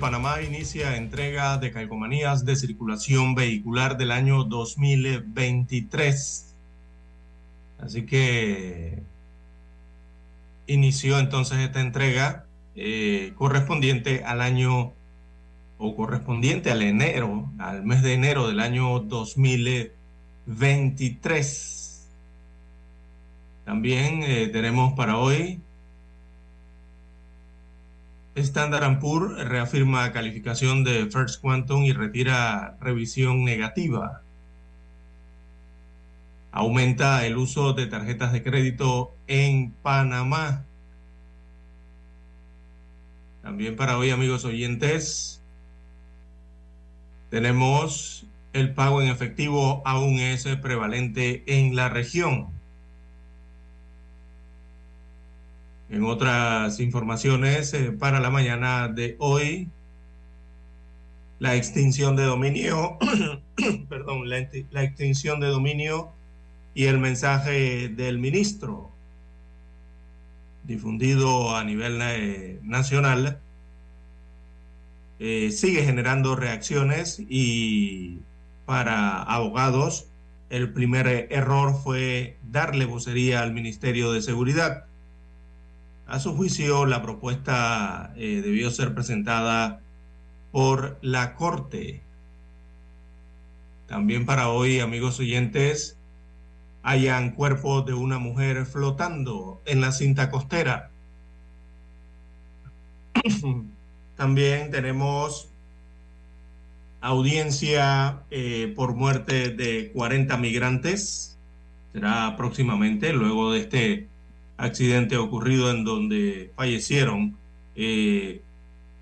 Panamá inicia entrega de calcomanías de circulación vehicular del año 2023. Así que inició entonces esta entrega eh, correspondiente al año o correspondiente al enero, al mes de enero del año 2023. También eh, tenemos para hoy Standard Poor's reafirma calificación de First Quantum y retira revisión negativa. Aumenta el uso de tarjetas de crédito en Panamá. También para hoy, amigos oyentes, tenemos el pago en efectivo aún es prevalente en la región. En otras informaciones eh, para la mañana de hoy, la extinción de dominio, perdón, la, extinción de dominio y el mensaje del ministro difundido a nivel eh, nacional eh, sigue generando reacciones y para abogados el primer error fue darle vocería al Ministerio de Seguridad a su juicio, la propuesta eh, debió ser presentada por la Corte. También para hoy, amigos oyentes, hayan cuerpo de una mujer flotando en la cinta costera. También tenemos audiencia eh, por muerte de 40 migrantes. Será próximamente, luego de este accidente ocurrido en donde fallecieron eh,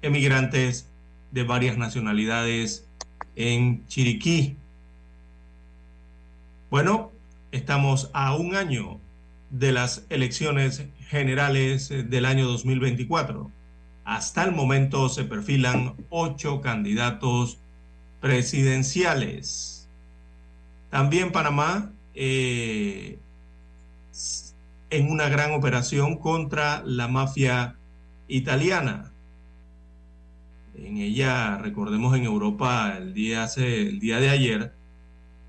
emigrantes de varias nacionalidades en Chiriquí. Bueno, estamos a un año de las elecciones generales del año 2024. Hasta el momento se perfilan ocho candidatos presidenciales. También Panamá eh, en una gran operación contra la mafia italiana. En ella, recordemos en Europa, el día, hace, el día de ayer,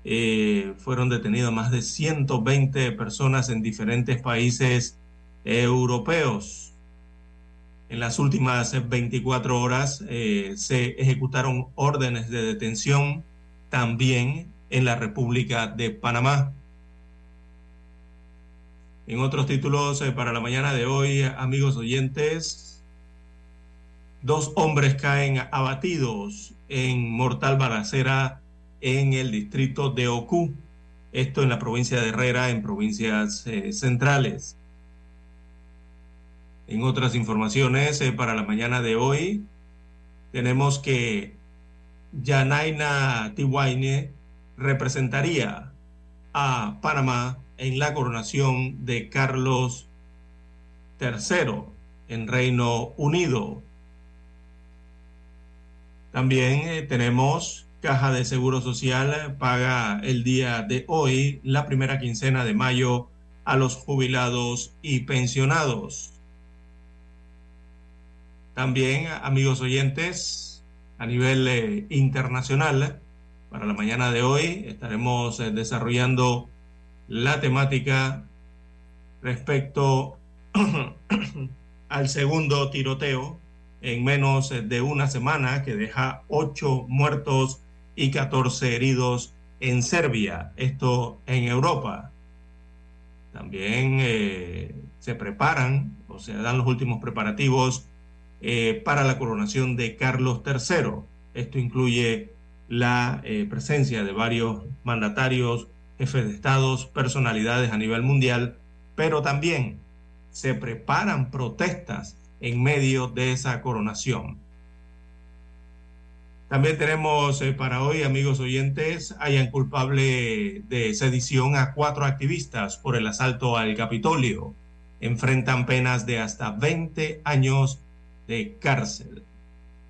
eh, fueron detenidas más de 120 personas en diferentes países europeos. En las últimas 24 horas eh, se ejecutaron órdenes de detención también en la República de Panamá. En otros títulos eh, para la mañana de hoy, amigos oyentes, dos hombres caen abatidos en mortal balacera en el distrito de Ocú, esto en la provincia de Herrera, en provincias eh, centrales. En otras informaciones eh, para la mañana de hoy, tenemos que Yanaina Tiwaine representaría a Panamá en la coronación de Carlos III en Reino Unido. También eh, tenemos Caja de Seguro Social paga el día de hoy, la primera quincena de mayo, a los jubilados y pensionados. También, amigos oyentes, a nivel eh, internacional, para la mañana de hoy estaremos eh, desarrollando la temática respecto al segundo tiroteo en menos de una semana que deja ocho muertos y 14 heridos en Serbia, esto en Europa. También eh, se preparan o se dan los últimos preparativos eh, para la coronación de Carlos III. Esto incluye la eh, presencia de varios mandatarios, jefes de estados, personalidades a nivel mundial, pero también se preparan protestas en medio de esa coronación. También tenemos eh, para hoy, amigos oyentes, hayan culpable de sedición a cuatro activistas por el asalto al Capitolio. Enfrentan penas de hasta 20 años de cárcel.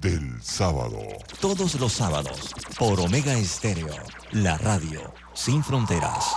Del sábado. Todos los sábados, por Omega Estéreo, la radio sin fronteras.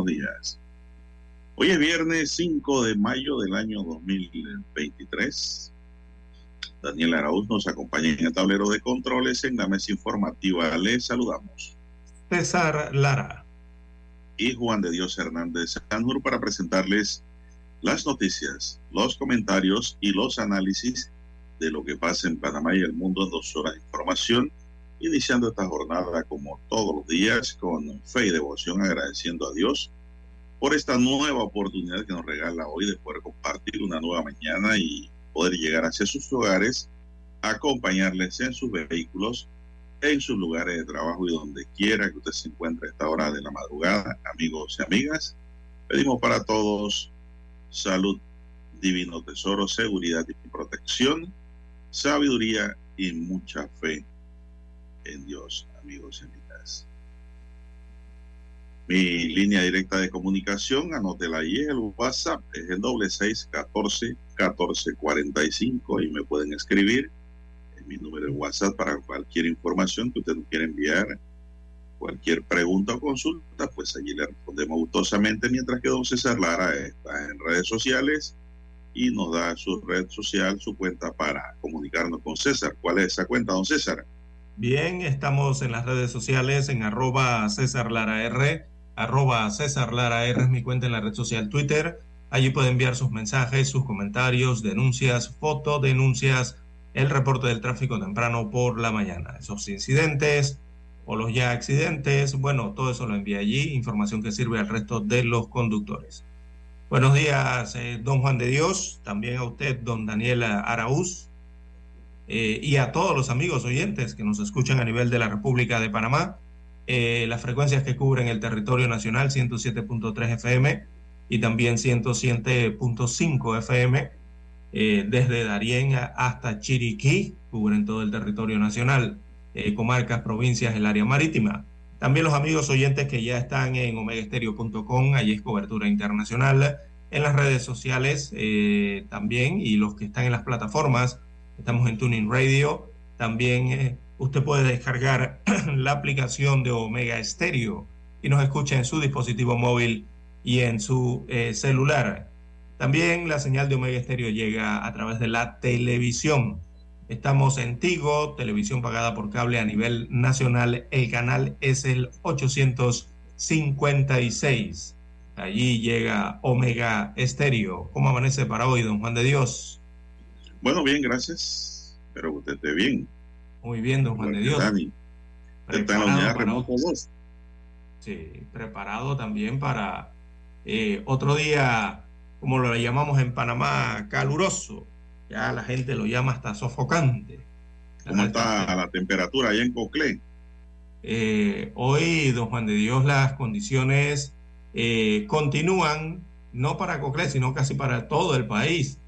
Buenos días. Hoy es viernes 5 de mayo del año 2023. Daniel Arauz nos acompaña en el tablero de controles en la mesa informativa. Les saludamos. César Lara. Y Juan de Dios Hernández Sanur para presentarles las noticias, los comentarios y los análisis de lo que pasa en Panamá y el mundo en dos horas de información iniciando esta jornada como todos los días con fe y devoción, agradeciendo a Dios por esta nueva oportunidad que nos regala hoy de poder compartir una nueva mañana y poder llegar hacia sus hogares, acompañarles en sus vehículos, en sus lugares de trabajo y donde quiera que usted se encuentre a esta hora de la madrugada, amigos y amigas. Pedimos para todos salud, divino tesoro, seguridad y protección, sabiduría y mucha fe en Dios, amigos y amigas. Mi línea directa de comunicación, anótela ahí, el WhatsApp es el doble seis catorce catorce cuarenta y cinco y me pueden escribir en mi número de WhatsApp para cualquier información que usted nos quiera enviar, cualquier pregunta o consulta, pues allí le respondemos gustosamente, mientras que don César Lara está en redes sociales y nos da su red social, su cuenta para comunicarnos con César. ¿Cuál es esa cuenta, don César? Bien, estamos en las redes sociales en arroba César Lara R, arroba César Lara R es mi cuenta en la red social Twitter. Allí puede enviar sus mensajes, sus comentarios, denuncias, fotodenuncias, el reporte del tráfico temprano por la mañana. Esos incidentes o los ya accidentes, bueno, todo eso lo envía allí, información que sirve al resto de los conductores. Buenos días, eh, don Juan de Dios, también a usted, don Daniel Araúz, eh, y a todos los amigos oyentes que nos escuchan a nivel de la República de Panamá. Eh, las frecuencias que cubren el territorio nacional, 107.3 FM, y también 107.5 FM eh, desde Darién hasta Chiriquí, cubren todo el territorio nacional, eh, comarcas, provincias, el área marítima. También los amigos oyentes que ya están en omegaestereo.com, allí es cobertura internacional, en las redes sociales eh, también y los que están en las plataformas, estamos en Tuning Radio, también usted puede descargar la aplicación de Omega Estéreo y nos escucha en su dispositivo móvil y en su eh, celular. También la señal de Omega Estéreo llega a través de la televisión. Estamos en Tigo, televisión pagada por cable a nivel nacional. El canal es el 856. Allí llega Omega Estéreo. ¿Cómo amanece para hoy, don Juan de Dios? Bueno, bien, gracias. Espero que usted esté bien. Muy bien, don Juan de Dios. Dani. Está en la unidad remoto 2. Sí, preparado también para eh, otro día, como lo llamamos en Panamá, caluroso. Ya la gente lo llama hasta sofocante. ¿Cómo está la temperatura allá en Coclé? Eh, hoy, don Juan de Dios, las condiciones eh, continúan, no para Coclé, sino casi para todo el país,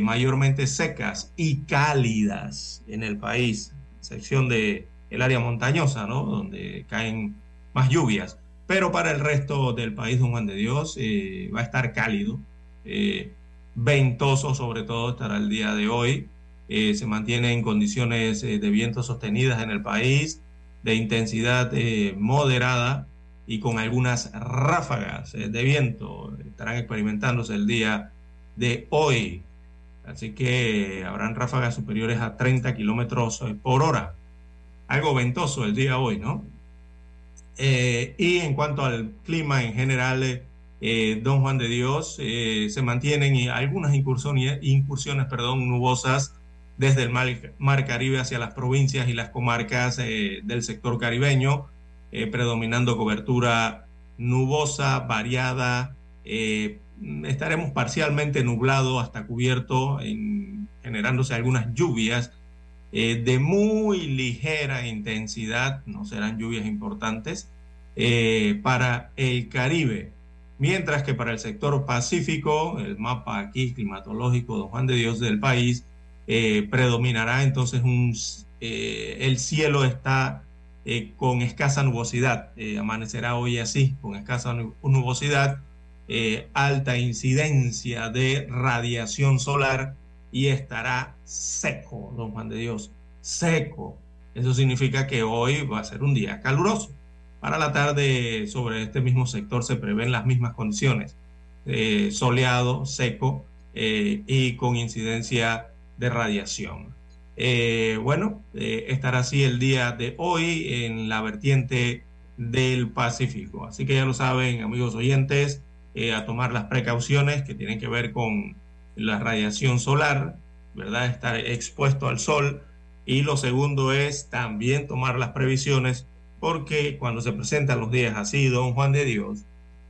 mayormente secas y cálidas en el país, sección de el área montañosa, ¿no? Donde caen más lluvias. Pero para el resto del país, don Juan de Dios, eh, va a estar cálido, eh, ventoso sobre todo estará el día de hoy. Eh, se mantiene en condiciones de viento sostenidas en el país, de intensidad moderada y con algunas ráfagas de viento. Estarán experimentándose el día de hoy. Así que habrán ráfagas superiores a 30 kilómetros por hora. Algo ventoso el día hoy, ¿no? Eh, y en cuanto al clima en general, eh, Don Juan de Dios, eh, se mantienen algunas incursiones, incursiones nubosas desde el mar, Caribe hacia las provincias y las comarcas del sector caribeño, predominando cobertura nubosa, variada. Estaremos parcialmente nublado hasta cubierto, generándose algunas lluvias eh, de muy ligera intensidad, no serán lluvias importantes, eh, para el Caribe, mientras que para el sector Pacífico, el mapa aquí climatológico don Juan de Dios del país, eh, predominará entonces un, el cielo está con escasa nubosidad, amanecerá hoy así, con escasa nubosidad, alta incidencia de radiación solar, y estará seco, don Juan de Dios, seco. Eso significa que hoy va a ser un día caluroso. Para la tarde sobre este mismo sector se prevén las mismas condiciones, eh, soleado, seco eh, y con incidencia de radiación. Eh, bueno, estará así el día de hoy en la vertiente del Pacífico. Así que ya lo saben, amigos oyentes, a tomar las precauciones que tienen que ver con la radiación solar, ¿verdad? Estar expuesto al sol. Y lo segundo es también tomar las previsiones, porque cuando se presentan los días así, don Juan de Dios,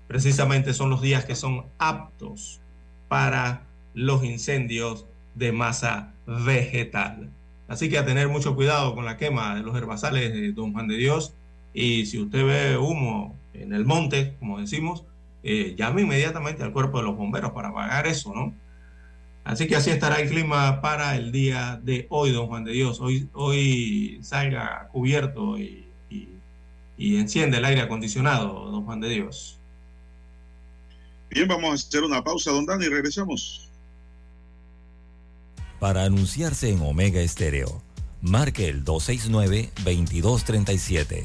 precisamente son los días que son aptos para los incendios de masa vegetal. Así que a tener mucho cuidado con la quema de los herbazales Don Juan de Dios. Y si usted ve humo en el monte, como decimos, eh, llame inmediatamente al cuerpo de los bomberos para apagar eso, ¿no? Así que así estará el clima para el día de hoy, don Juan de Dios. Hoy, hoy salga cubierto y, enciende el aire acondicionado, don Juan de Dios. Bien, vamos a hacer una pausa, don Dani, y regresamos. Para anunciarse en Omega Estéreo, marque el 269-2237.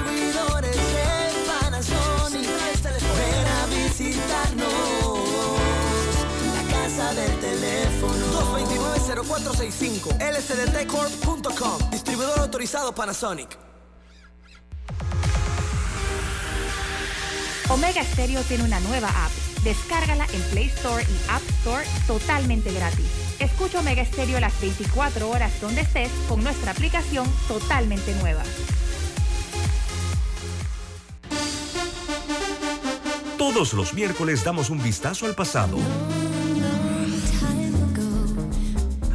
5, lsdtcorp.com, distribuidor autorizado Panasonic. Omega Stereo tiene una nueva app. Descárgala en Play Store y App Store totalmente gratis. Escucha Omega Stereo las 24 horas donde estés con nuestra aplicación totalmente nueva. Todos los miércoles damos un vistazo al pasado.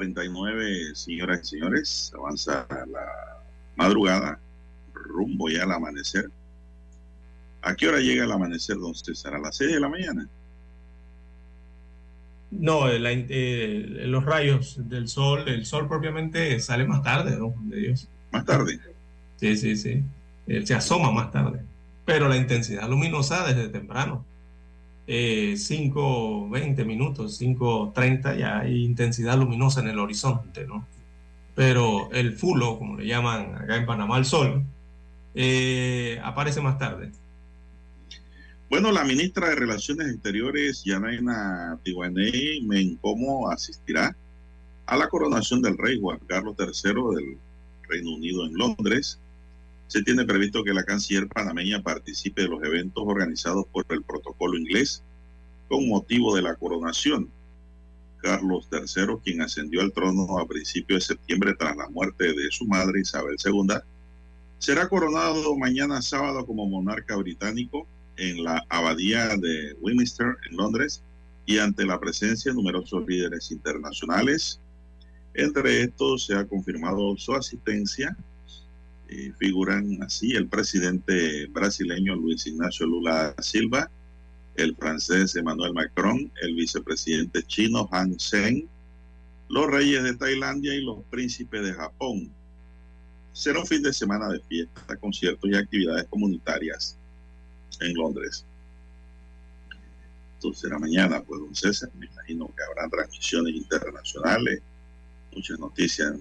5.49, señoras y señores. Avanza la madrugada, rumbo ya al amanecer. ¿A qué hora llega el amanecer, don César? ¿A las 6 de la mañana? No, la- eh, los rayos del sol, el sol propiamente sale más tarde, ¿no? De Dios. Más tarde. Sí, sí, sí. Eh, se asoma más tarde. Pero la intensidad luminosa desde temprano. Eh, 5, 20 minutos, 5, 30, ya hay intensidad luminosa en el horizonte, ¿no? Pero el fulo, como le llaman acá en Panamá, el sol, eh, aparece más tarde. Bueno, la ministra de Relaciones Exteriores, Yanaina Tiwanei Mencomo, asistirá a la coronación del rey Juan Carlos III del Reino Unido en Londres. Se tiene previsto que la canciller panameña participe de los eventos organizados por el protocolo inglés con motivo de la coronación. Carlos III, quien ascendió al trono a principios de septiembre tras la muerte de su madre Isabel II, será coronado mañana sábado como monarca británico en la abadía de Westminster en Londres y ante la presencia de numerosos líderes internacionales. Entre estos se ha confirmado su asistencia. Figuran así el presidente brasileño Luis Ignacio Lula Silva, el francés Emmanuel Macron, el vicepresidente chino Han Sen, los reyes de Tailandia y los príncipes de Japón. Será un fin de semana de fiesta, conciertos y actividades comunitarias en Londres. Esto será mañana, pues, don César. Me imagino que habrá transmisiones internacionales, muchas noticias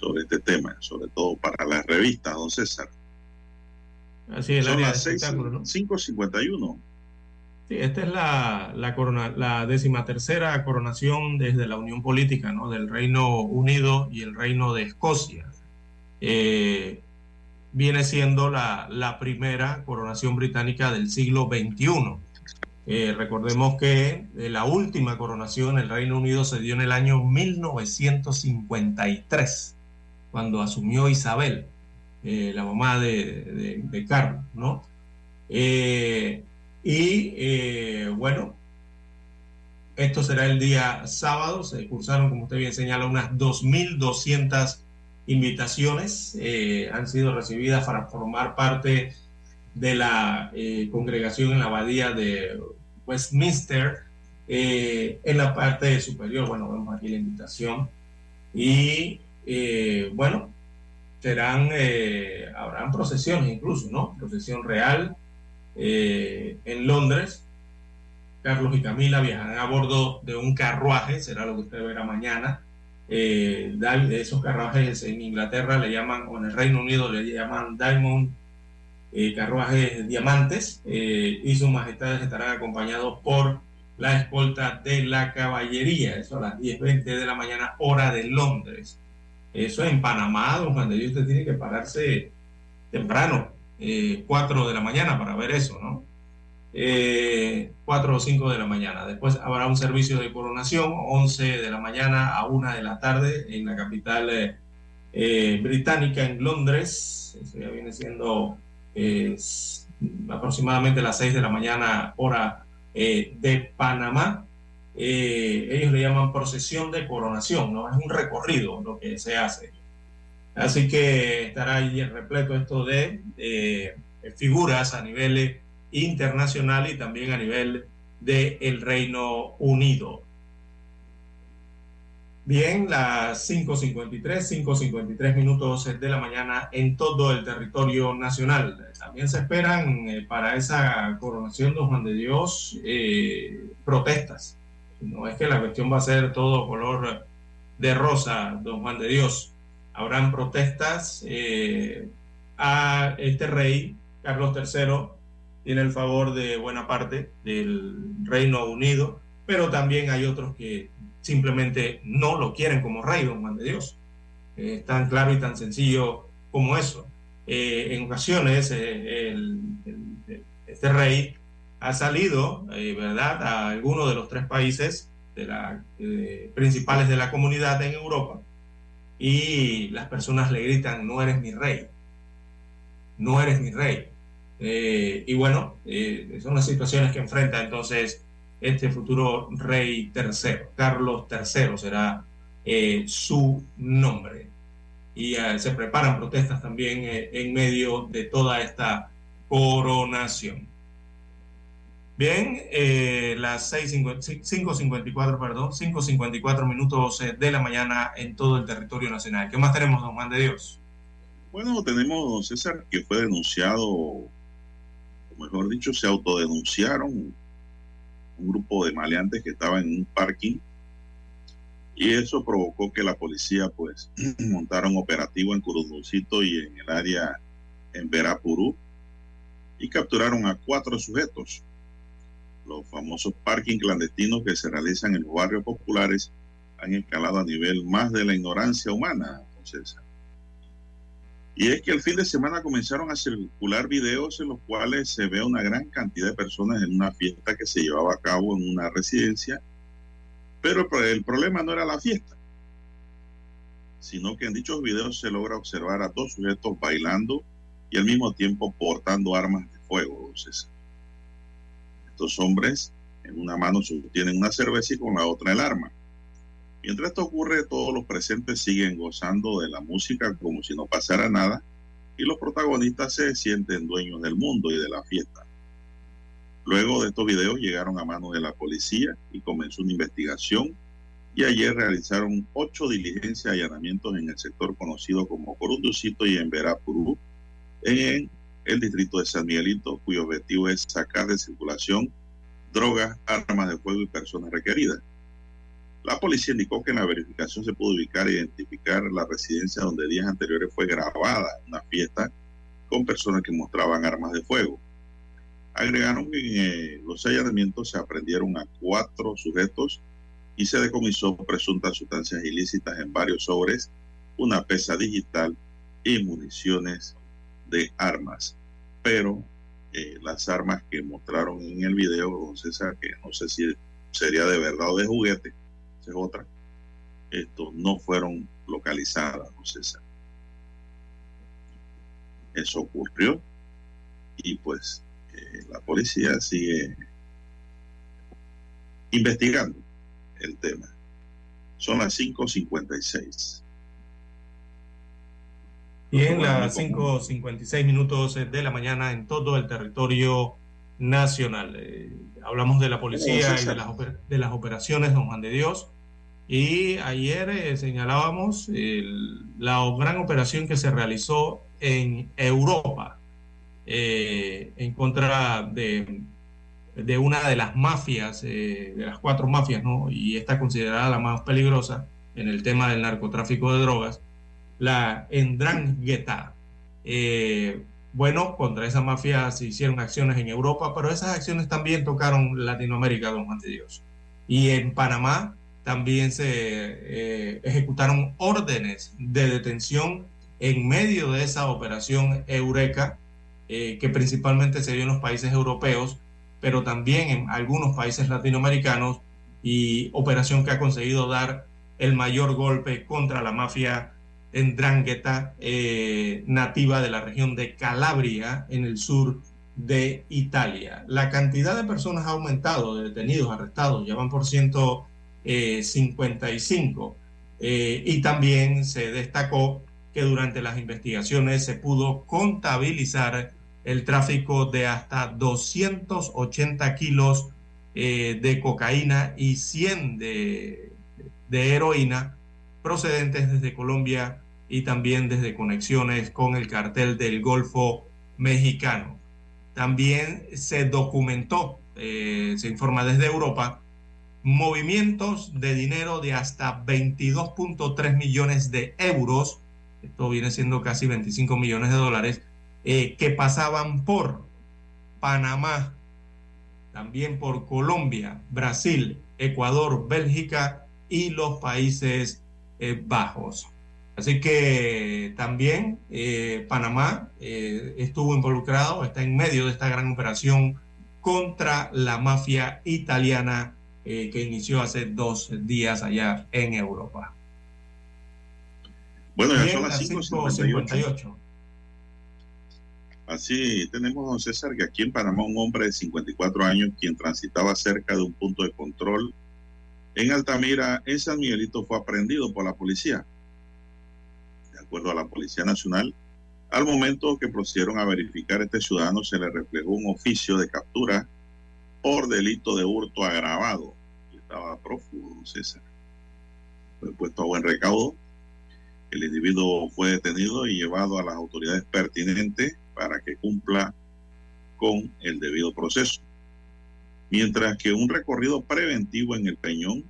sobre este tema, sobre todo para las revistas, don César. Así es, Son las seis- espectáculo, ¿no? 5.51. Sí, esta es la, la, corona, la decimatercera coronación desde la unión política ¿no? del Reino Unido y el Reino de Escocia. Eh, viene siendo la, la primera coronación británica del siglo XXI. Eh, recordemos que eh, la última coronación en el Reino Unido se dio en el año 1953, cuando asumió Isabel, eh, la mamá de, de, de Carlos, ¿no? Eh, y eh, bueno, esto será el día sábado. Se cursaron, como usted bien señala, unas 2.200 invitaciones. eh, han sido recibidas para formar parte de la eh, congregación en la abadía de Westminster. eh, en la parte superior, bueno, vemos aquí la invitación. Y bueno, serán, eh, habrán procesiones incluso, ¿no? Procesión real eh, en Londres. Carlos y Camila viajarán a bordo de un carruaje, será lo que usted verá mañana. Eh, esos carruajes en Inglaterra le llaman, o en el Reino Unido le llaman Diamond eh, carruajes diamantes, y sus majestades estarán acompañados por la escolta de la caballería, eso a las 10.20 de la mañana, hora de Londres. Eso en Panamá, don Juan de Dios, usted tiene que pararse temprano, eh, 4 de la mañana para ver eso, ¿no? Eh, 4 o 5 de la mañana. Después habrá un servicio de coronación, 11 de la mañana a 1 de la tarde en la capital eh, eh, británica, en Londres. Eso ya viene siendo eh, aproximadamente las 6 de la mañana, hora eh, de Panamá. Eh, ellos le llaman procesión de coronación, ¿no? Es un recorrido lo que se hace. Así que estará ahí repleto esto de figuras a nivel internacional y también a nivel del Reino Unido. Bien, las 5.53, 5.53 minutos de la mañana en todo el territorio nacional. También se esperan eh, para esa coronación de Juan de Dios eh, protestas. No es que la cuestión va a ser todo color de rosa, don Juan de Dios. Habrán protestas eh, a este rey, Carlos III, tiene el favor de buena parte del Reino Unido, pero también hay otros que simplemente no lo quieren como rey, don Juan de Dios. es tan claro y tan sencillo como eso. Eh, en ocasiones, eh, este rey ha salido, eh, ¿verdad?, a alguno de los tres países de la, principales de la comunidad en Europa y las personas le gritan, no eres mi rey, no eres mi rey. y bueno, son las situaciones que enfrenta entonces este futuro rey tercero. Carlos III será eh, su nombre. Y eh, se preparan protestas también eh, en medio de toda esta coronación. Bien, las 5.54, perdón, 5.54 minutos de la mañana en todo el territorio nacional. ¿Qué más tenemos, don Juan de Dios? Bueno, tenemos, César, que fue denunciado, o mejor dicho, se autodenunciaron un grupo de maleantes que estaba en un parking y eso provocó que la policía pues montara un operativo en Curunducito y en el área en Verapurú y capturaron a cuatro sujetos. Los famosos parking clandestinos que se realizan en los barrios populares han escalado a nivel más de la ignorancia humana, entonces y es que el fin de semana comenzaron a circular videos en los cuales se ve una gran cantidad de personas en una fiesta que se llevaba a cabo en una residencia, pero el problema no era la fiesta, sino que en dichos videos se logra observar a dos sujetos bailando y al mismo tiempo portando armas de fuego. Estos hombres en una mano sostienen una cerveza y con la otra el arma. Mientras esto ocurre, todos los presentes siguen gozando de la música como si no pasara nada y los protagonistas se sienten dueños del mundo y de la fiesta. Luego de estos videos llegaron a manos de la policía y comenzó una investigación y ayer realizaron ocho diligencias y allanamientos en el sector conocido como Corunducito y en Verapurú, en el distrito de San Miguelito, cuyo objetivo es sacar de circulación drogas, armas de fuego y personas requeridas. La policía indicó que en la verificación se pudo ubicar e identificar la residencia donde días anteriores fue grabada una fiesta con personas que mostraban armas de fuego. Agregaron que en eh, los allanamientos se aprendieron a cuatro sujetos y se decomisó presuntas sustancias ilícitas en varios sobres, una pesa digital y municiones de armas. Pero eh, las armas que mostraron en el video, don César, que no sé si sería de verdad o de juguete, es otra, estos no fueron localizadas, no César. Eso ocurrió y pues eh, la policía sigue investigando el tema. Son las 5.56. Y en las 5.56 minutos de la mañana en todo el territorio nacional. Eh, hablamos de la policía y de las, de las operaciones Don Juan de Dios. Y ayer eh, señalábamos la gran operación que se realizó en Europa eh, en contra de, de, una de las mafias, de las cuatro mafias, ¿no? y está considerada la más peligrosa en el tema del narcotráfico de drogas, la Endrangheta. Bueno, contra esa mafia se hicieron acciones en Europa, pero esas acciones también tocaron Latinoamérica, don Juan de Dios. Y en Panamá también se eh, ejecutaron órdenes de detención en medio de esa operación Eureka, eh, que principalmente se dio en los países europeos, pero también en algunos países latinoamericanos, y operación que ha conseguido dar el mayor golpe contra la mafia en Drangheta, eh, nativa de la región de Calabria, en el sur de Italia. La cantidad de personas ha aumentado, de detenidos, arrestados, ya van por 155. Eh, y también se destacó que durante las investigaciones se pudo contabilizar el tráfico de hasta 280 kilos eh, de cocaína y 100 de, de heroína procedentes desde Colombia y también desde conexiones con el cartel del Golfo mexicano. También se documentó, eh, se informa desde Europa, movimientos de dinero de hasta 22.3 millones de euros, esto viene siendo casi 25 millones de dólares, eh, que pasaban por Panamá, también por Colombia, Brasil, Ecuador, Bélgica y los Países eh, Bajos. Así que también eh, Panamá eh, estuvo involucrado, está en medio de esta gran operación contra la mafia italiana eh, que inició hace dos días allá en Europa. Bueno, ya son las 5.58. Así tenemos, don César, que aquí en Panamá un hombre de 54 años quien transitaba cerca de un punto de control en Altamira, en San Miguelito, fue aprendido por la policía acuerdo a la Policía Nacional, al momento que procedieron a verificar a este ciudadano se le reflejó un oficio de captura por delito de hurto agravado. Estaba prófugo, César. Fue puesto a buen recaudo. El individuo fue detenido y llevado a las autoridades pertinentes para que cumpla con el debido proceso. Mientras que un recorrido preventivo en el Peñón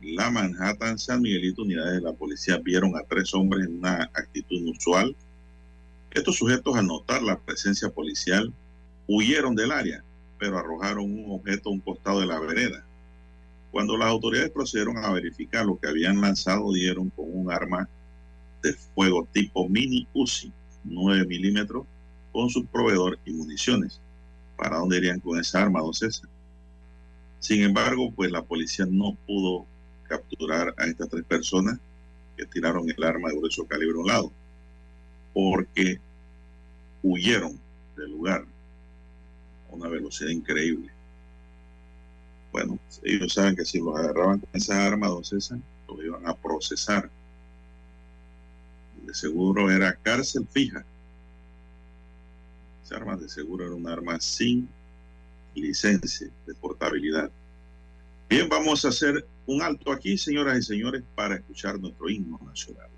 la Manhattan, San Miguelito, unidades de la policía vieron a tres hombres en una actitud inusual. Estos sujetos, al notar la presencia policial, huyeron del área, pero arrojaron un objeto a un costado de la vereda. Cuando las autoridades procedieron a verificar lo que habían lanzado, dieron con un arma de fuego tipo mini Uzi, 9 milímetros, con su proveedor y municiones. ¿Para dónde irían con esa arma, don César? Sin embargo, pues la policía no pudo capturar a estas tres personas que tiraron el arma de grueso calibre a un lado, porque huyeron del lugar a una velocidad increíble. Bueno, ellos saben que si los agarraban con esa arma, don César, los iban a procesar. De seguro era cárcel fija. Esa arma de seguro era un arma sin licencia de portabilidad. Bien, vamos a hacer un alto aquí, señoras y señores, para escuchar nuestro himno nacional.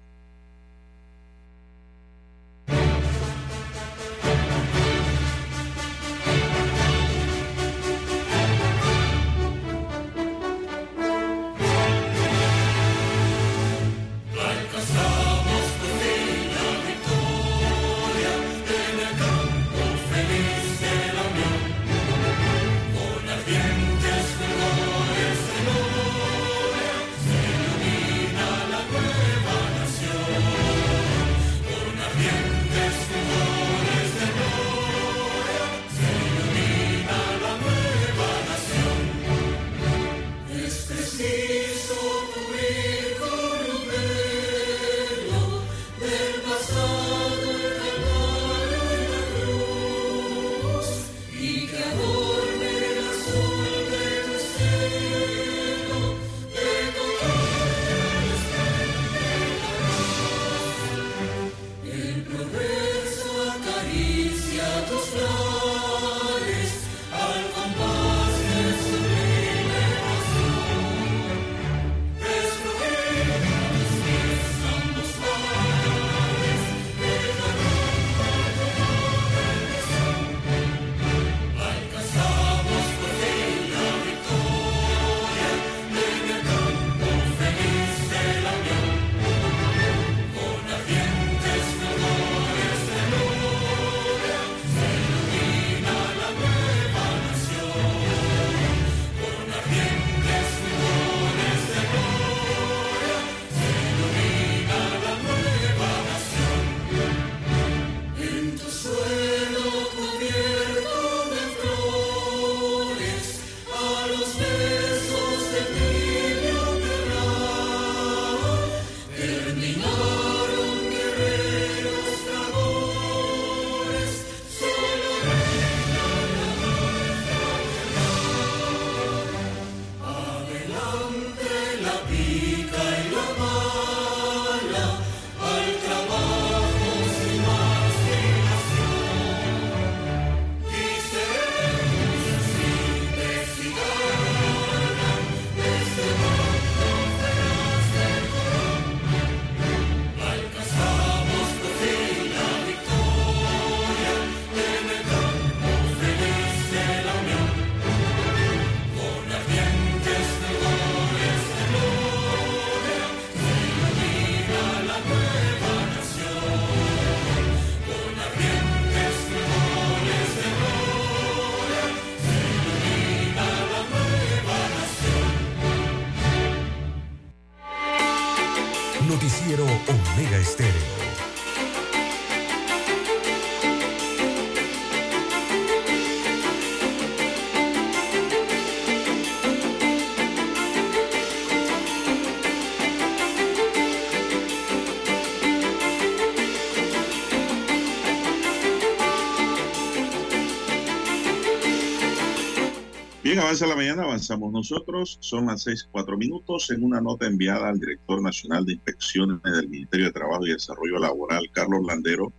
Avanza la mañana, avanzamos nosotros. Son las seis, cuatro minutos. En una nota enviada al director nacional de inspecciones del Ministerio de Trabajo y Desarrollo Laboral, Carlos Landero,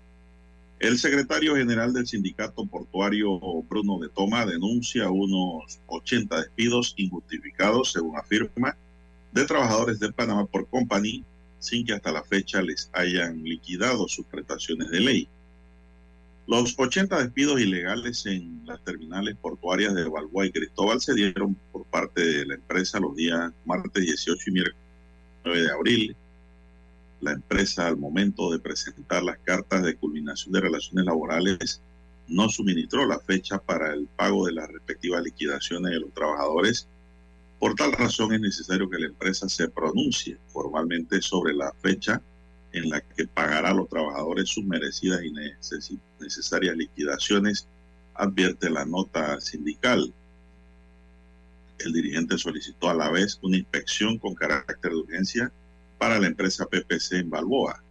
el secretario general del sindicato portuario, Bruno de Toma, denuncia unos 80 despidos injustificados, según afirma, de trabajadores de Panamá por Company, sin que hasta la fecha les hayan liquidado sus prestaciones de ley. Los 80 despidos ilegales en las terminales portuarias de Balboa y Cristóbal se dieron por parte de la empresa los días martes 18 y miércoles 9 de abril. La empresa, al momento de presentar las cartas de culminación de relaciones laborales, no suministró la fecha para el pago de las respectivas liquidaciones de los trabajadores. Por tal razón es necesario que la empresa se pronuncie formalmente sobre la fecha en la que pagará a los trabajadores sus merecidas y necesarias liquidaciones, advierte la nota sindical. El dirigente solicitó a la vez una inspección con carácter de urgencia para la empresa PPC en Balboa.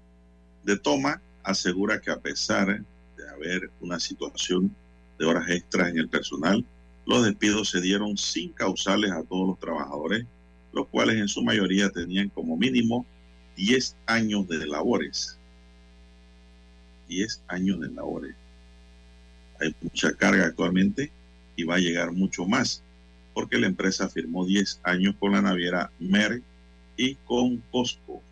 De Toma asegura que a pesar de haber una situación de horas extras en el personal, los despidos se dieron sin causales a todos los trabajadores, los cuales en su mayoría tenían como mínimo 10 años de labores. 10 años de labores. Hay mucha carga actualmente y va a llegar mucho más, porque la empresa firmó 10 años con la naviera Merck y con Costco.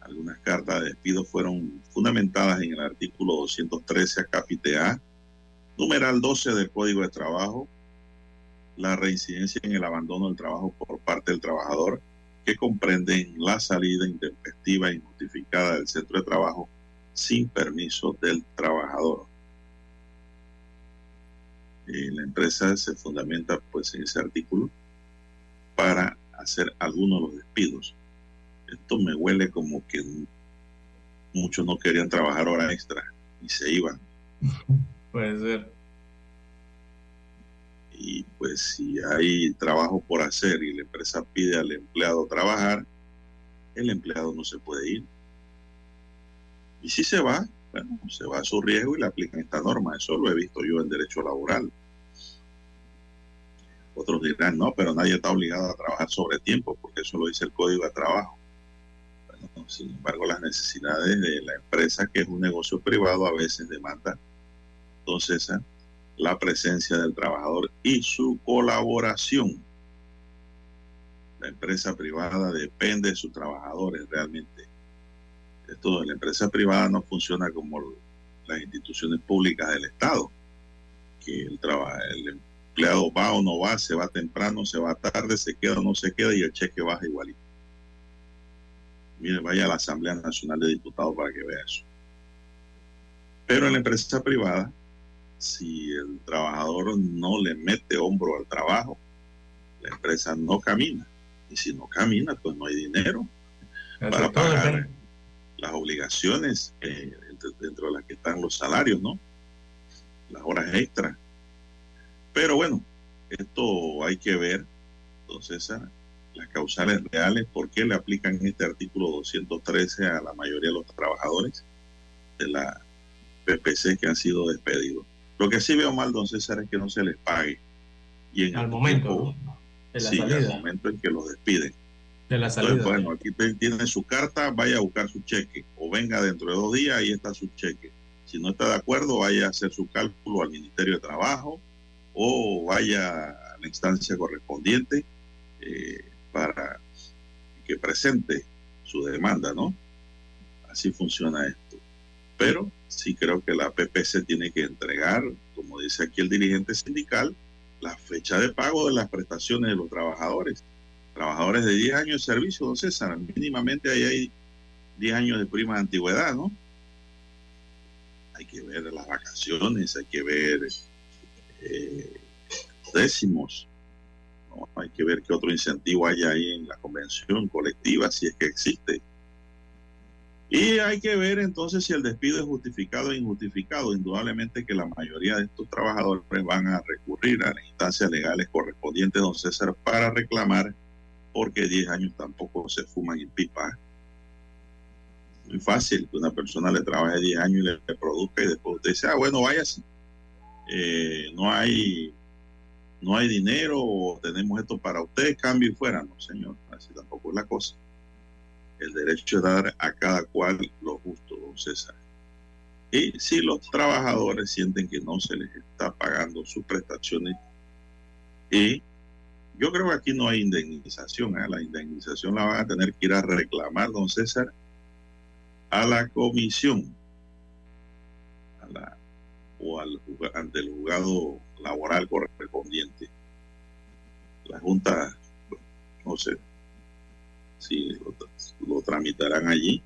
Algunas cartas de despido fueron fundamentadas en el artículo 213 a capite A, numeral 12 del Código de Trabajo, la reincidencia en el abandono del trabajo por parte del trabajador, que comprenden la salida intempestiva e injustificada del centro de trabajo sin permiso del trabajador. Eh, la empresa se fundamenta pues en ese artículo para hacer algunos de los despidos. Esto me huele como que muchos no querían trabajar hora extra y se iban. Puede ser. Y pues si hay trabajo por hacer y la empresa pide al empleado trabajar, el empleado no se puede ir. Y si se va, bueno, se va a su riesgo y le aplican esta norma. Eso lo he visto yo en derecho laboral. Otros dirán, no, pero nadie está obligado a trabajar sobre tiempo, porque eso lo dice el Código de Trabajo. Sin embargo, las necesidades de la empresa, que es un negocio privado, a veces demanda, entonces, la presencia del trabajador y su colaboración. La empresa privada depende de sus trabajadores realmente. Esto la empresa privada no funciona como las instituciones públicas del Estado, que el, el empleado va o no va, se va temprano, se va tarde, se queda o no se queda y el cheque baja igualito. Mire, vaya a la Asamblea Nacional de Diputados para que vea eso. Pero en la empresa privada, si el trabajador no le mete hombro al trabajo, la empresa no camina. Y si no camina, pues no hay dinero para pagar las obligaciones eh, dentro de las que están los salarios, ¿no? Las horas extras. Pero bueno, esto hay que ver, entonces, las causales reales, por qué le aplican este artículo 213 a la mayoría de los trabajadores de la PPC que han sido despedidos. Lo que sí veo mal, don César, es que no se les pague. Y en al el momento, de la sí, salida. al momento en que los despiden. De la salida. Entonces, bueno, aquí tiene su carta, vaya a buscar su cheque. O venga dentro de dos días, ahí está su cheque. Si no está de acuerdo, vaya a hacer su cálculo al Ministerio de Trabajo o vaya a la instancia correspondiente eh, para que presente su demanda, ¿no? Así funciona esto. Pero sí creo que la PPC tiene que entregar, como dice aquí el dirigente sindical, la fecha de pago de las prestaciones de los trabajadores. Trabajadores de 10 años de servicio, don César, mínimamente ahí hay 10 años de prima de antigüedad, ¿no? Hay que ver las vacaciones, hay que ver eh, décimos, hay que ver qué otro incentivo hay ahí en la convención colectiva, si es que existe y hay que ver entonces si el despido es justificado o injustificado. Indudablemente que la mayoría de estos trabajadores van a recurrir a las instancias legales correspondientes, don César, para reclamar, porque 10 años tampoco se fuman en pipa. Muy fácil que una persona le trabaje 10 años y le, produzca y después usted dice, ah, bueno, váyase. Eh, no hay no hay dinero o tenemos esto para ustedes, cambio y fuera. No, señor, así tampoco es la cosa. El derecho es dar a cada cual lo justo, don César. Y si los trabajadores sienten que no se les está pagando sus prestaciones, y yo creo que aquí no hay indemnización, ¿eh? la indemnización la van a tener que ir a reclamar, don César, a la comisión a la, o al, ante el juzgado laboral correspondiente. La Junta, no sé si lo, tramitarán allí,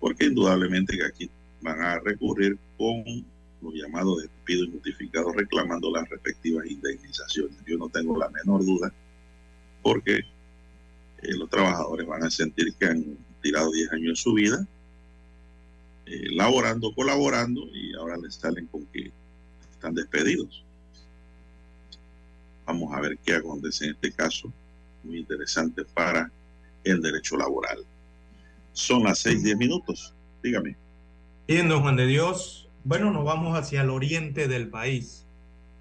porque indudablemente que aquí van a recurrir con los llamados despidos injustificados reclamando las respectivas indemnizaciones. Yo no tengo la menor duda, porque eh, los trabajadores van a sentir que han tirado 10 años de su vida, eh, laborando, colaborando, y ahora les salen con que están despedidos. Vamos a ver qué acontece en este caso, muy interesante para el derecho laboral. Son las 6, 10 minutos. Dígame. Bien, don Juan de Dios. Bueno, nos vamos hacia el oriente del país,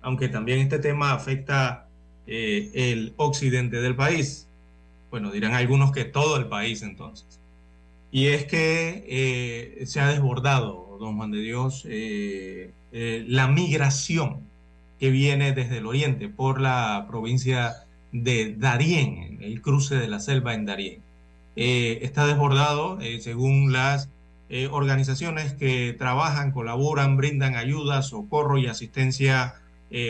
aunque también este tema afecta eh, el occidente del país. Bueno, dirán algunos que todo el país entonces. Y es que eh, se ha desbordado, don Juan de Dios, eh, eh, la migración que viene desde el oriente por la provincia de Darién, el cruce de la selva en Darién. Eh, está desbordado, eh, según las eh, organizaciones que trabajan, colaboran, brindan ayuda, socorro y asistencia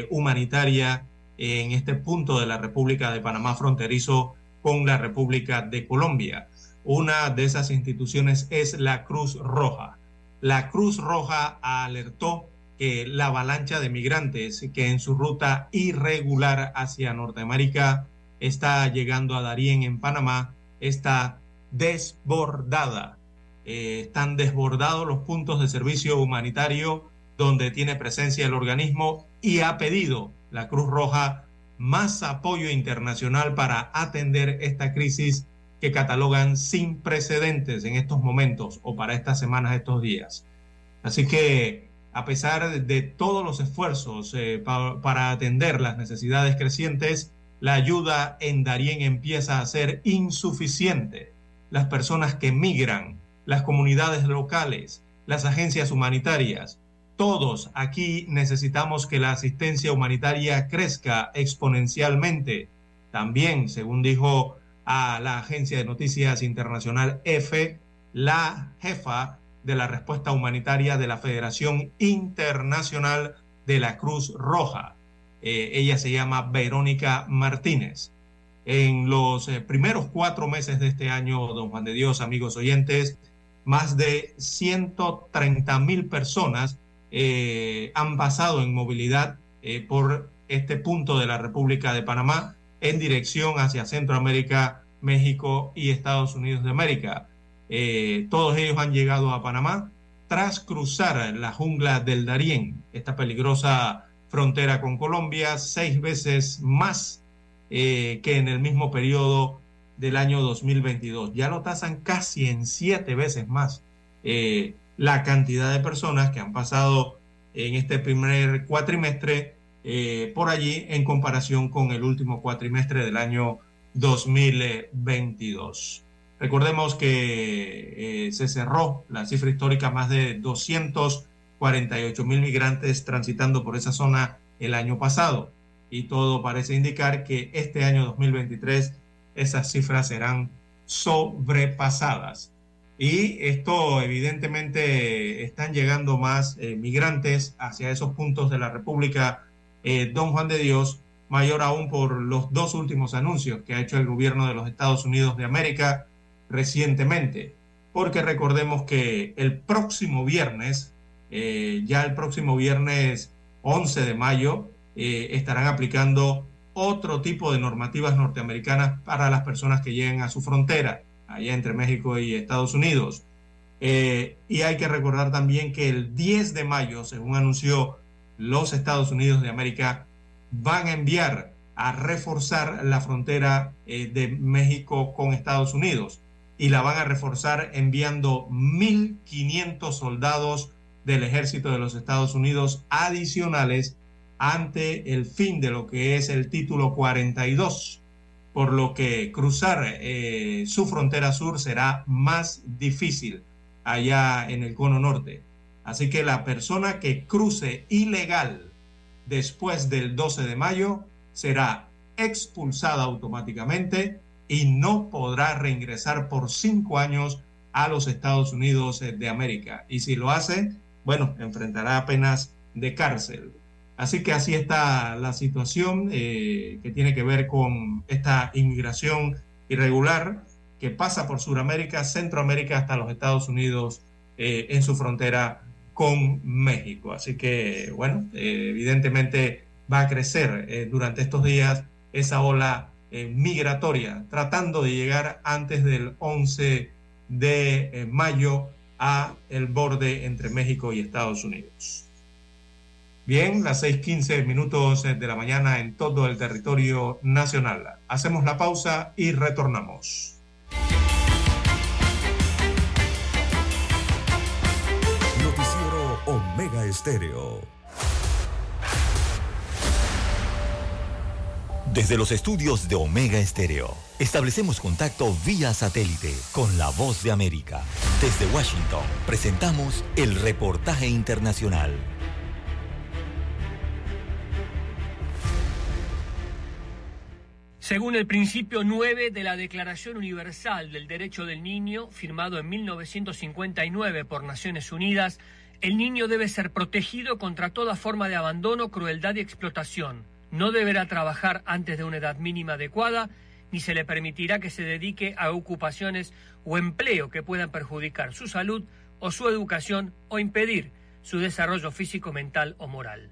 humanitaria en este punto de la República de Panamá fronterizo con la República de Colombia. Una de esas instituciones es la Cruz Roja. La Cruz Roja alertó que la avalancha de migrantes que en su ruta irregular hacia Norteamérica está llegando a Darién en Panamá está desbordada. Eh, están desbordados los puntos de servicio humanitario donde tiene presencia el organismo y ha pedido la Cruz Roja más apoyo internacional para atender esta crisis que catalogan sin precedentes en estos momentos o para estas semanas, estos días. Así que a pesar de todos los esfuerzos eh, pa para atender las necesidades crecientes, la ayuda en Darién empieza a ser insuficiente. Las personas que migran, las comunidades locales, las agencias humanitarias, todos aquí necesitamos que la asistencia humanitaria crezca exponencialmente. También, según dijo a la agencia de noticias internacional EFE, la jefa de la respuesta humanitaria de la Federación Internacional de la Cruz Roja. Eh, ella se llama Verónica Martínez. En los eh, primeros cuatro meses de este año, don Juan de Dios, amigos oyentes, más de 130 mil personas eh, han pasado en movilidad por este punto de la República de Panamá en dirección hacia Centroamérica, México y Estados Unidos de América. Eh, todos ellos han llegado a Panamá tras cruzar la jungla del Darién, esta peligrosa frontera con Colombia, seis veces más eh, que en el mismo periodo del año 2022. Ya lo tasan casi en siete veces más eh, la cantidad de personas que han pasado en este primer cuatrimestre por allí en comparación con el último cuatrimestre del año 2022. Recordemos que eh, se cerró la cifra histórica, más de 248 mil migrantes transitando por esa zona el año pasado. Y todo parece indicar que este año 2023 esas cifras serán sobrepasadas. Y esto evidentemente están llegando más eh, migrantes hacia esos puntos de la República eh, Don Juan de Dios, mayor aún por los dos últimos anuncios que ha hecho el gobierno de los Estados Unidos de América recientemente. Porque recordemos que el próximo viernes, eh, ya el próximo viernes 11 de mayo, eh, estarán aplicando otro tipo de normativas norteamericanas para las personas que lleguen a su frontera, allá entre México y Estados Unidos. Eh, y hay que recordar también que el 10 de mayo, según anunció los Estados Unidos de América, van a enviar a reforzar la frontera de México con Estados Unidos y la van a reforzar enviando 1.500 soldados del ejército de los Estados Unidos adicionales ante el fin de lo que es el título 42, por lo que cruzar eh, su frontera sur será más difícil allá en el cono norte. Así que la persona que cruce ilegal después del 12 de mayo será expulsada automáticamente y no podrá reingresar por cinco años a los Estados Unidos de América. Y si lo hace, bueno, enfrentará penas de cárcel. Así que así está la situación eh, que tiene que ver con esta inmigración irregular que pasa por Sudamérica, Centroamérica hasta los Estados Unidos eh, en su frontera con México. Así que, bueno, eh, evidentemente va a crecer durante estos días esa ola migratoria, tratando de llegar antes del 11 de mayo a el borde entre México y Estados Unidos. Bien, las 6:15 minutos de la mañana en todo el territorio nacional. Hacemos la pausa y retornamos. Noticiero Omega Estéreo. Desde los estudios de Omega Estéreo, establecemos contacto vía satélite con la voz de América. Desde Washington, presentamos el reportaje internacional. Según el principio 9 de la Declaración Universal del Derecho del Niño, firmado en 1959 por Naciones Unidas, el niño debe ser protegido contra toda forma de abandono, crueldad y explotación. No deberá trabajar antes de una edad mínima adecuada, ni se le permitirá que se dedique a ocupaciones o empleo que puedan perjudicar su salud o su educación o impedir su desarrollo físico, mental o moral.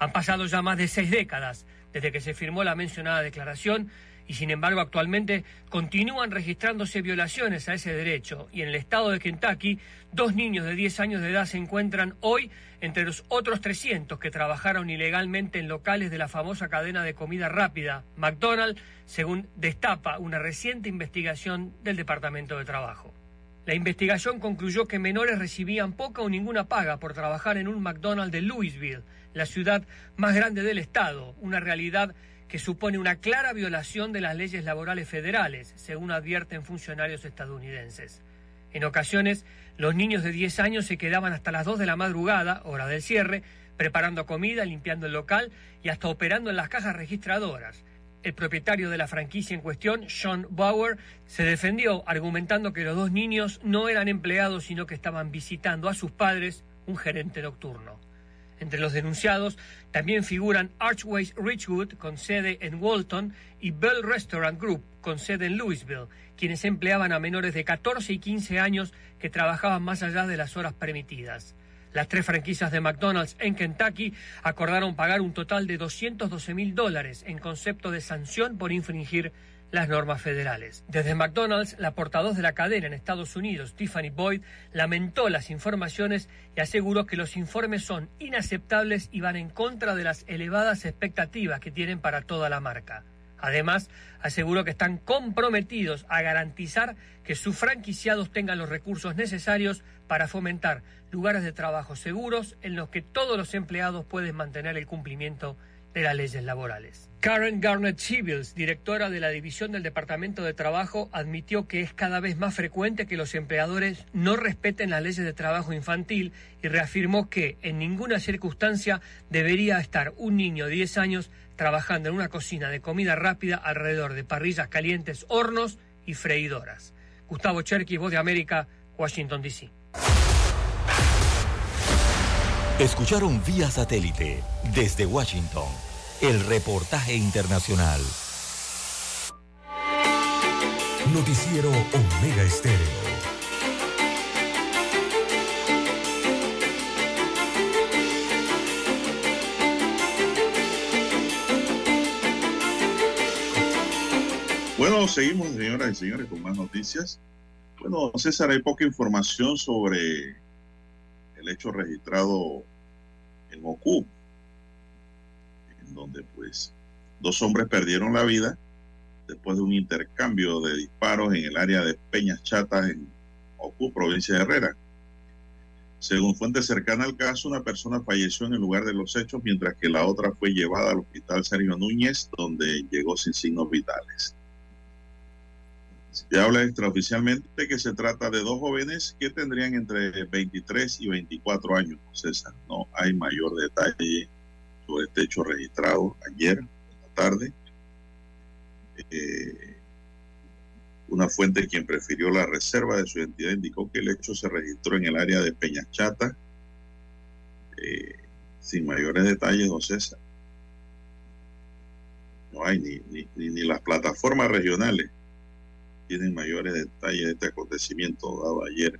Han pasado ya más de seis décadas desde que se firmó la mencionada declaración y sin embargo actualmente continúan registrándose violaciones a ese derecho y en el estado de Kentucky dos niños de 10 años de edad se encuentran hoy entre los otros 300 que trabajaron ilegalmente en locales de la famosa cadena de comida rápida McDonald's, según destapa una reciente investigación del Departamento de Trabajo. La investigación concluyó que menores recibían poca o ninguna paga por trabajar en un McDonald's de Louisville, la ciudad más grande del estado, una realidad que supone una clara violación de las leyes laborales federales, según advierten funcionarios estadounidenses. En ocasiones, los niños de 10 años se quedaban hasta las 2 de la madrugada, hora del cierre, preparando comida, limpiando el local y hasta operando en las cajas registradoras. El propietario de la franquicia en cuestión, Sean Bauer, se defendió argumentando que los dos niños no eran empleados, sino que estaban visitando a sus padres, un gerente nocturno. Entre los denunciados también figuran Archways Richwood, con sede en Walton, y Bell Restaurant Group, con sede en Louisville, quienes empleaban a menores de 14 y 15 años que trabajaban más allá de las horas permitidas. Las tres franquicias de McDonald's en Kentucky acordaron pagar un total de 212 mil dólares en concepto de sanción por infringir las normas federales. Desde McDonald's, la portavoz de la cadena en Estados Unidos, Tiffany Boyd, lamentó las informaciones y aseguró que los informes son inaceptables y van en contra de las elevadas expectativas que tienen para toda la marca. Además, aseguró que están comprometidos a garantizar que sus franquiciados tengan los recursos necesarios para fomentar lugares de trabajo seguros en los que todos los empleados pueden mantener el cumplimiento de las leyes laborales. Karen Garnett Chibils, directora de la División del Departamento de Trabajo, admitió que es cada vez más frecuente que los empleadores no respeten las leyes de trabajo infantil y reafirmó que en ninguna circunstancia debería estar un niño de 10 años trabajando en una cocina de comida rápida alrededor de parrillas calientes, hornos y freidoras. Gustavo Cherky, Voz de América, Washington, D.C. Escucharon vía satélite desde Washington el reportaje internacional. Noticiero Omega Estéreo. Bueno, seguimos, señoras y señores, con más noticias. Bueno, César, hay poca información sobre el hecho registrado en Moscú, en donde pues dos hombres perdieron la vida después de un intercambio de disparos en el área de Peñas Chatas en Moscú, provincia de Herrera. Según fuentes cercanas al caso, una persona falleció en el lugar de los hechos, mientras que la otra fue llevada al hospital Sergio Núñez, donde llegó sin signos vitales. Se habla extraoficialmente que se trata de dos jóvenes que tendrían entre 23 y 24 años. César, no hay mayor detalle sobre este hecho registrado ayer, en la tarde. Eh, una fuente quien prefirió la reserva de su identidad indicó que el hecho se registró en el área de Peñachata, eh, sin mayores detalles, don César. No hay ni, ni, ni, las plataformas regionales tienen mayores detalles de este acontecimiento dado ayer,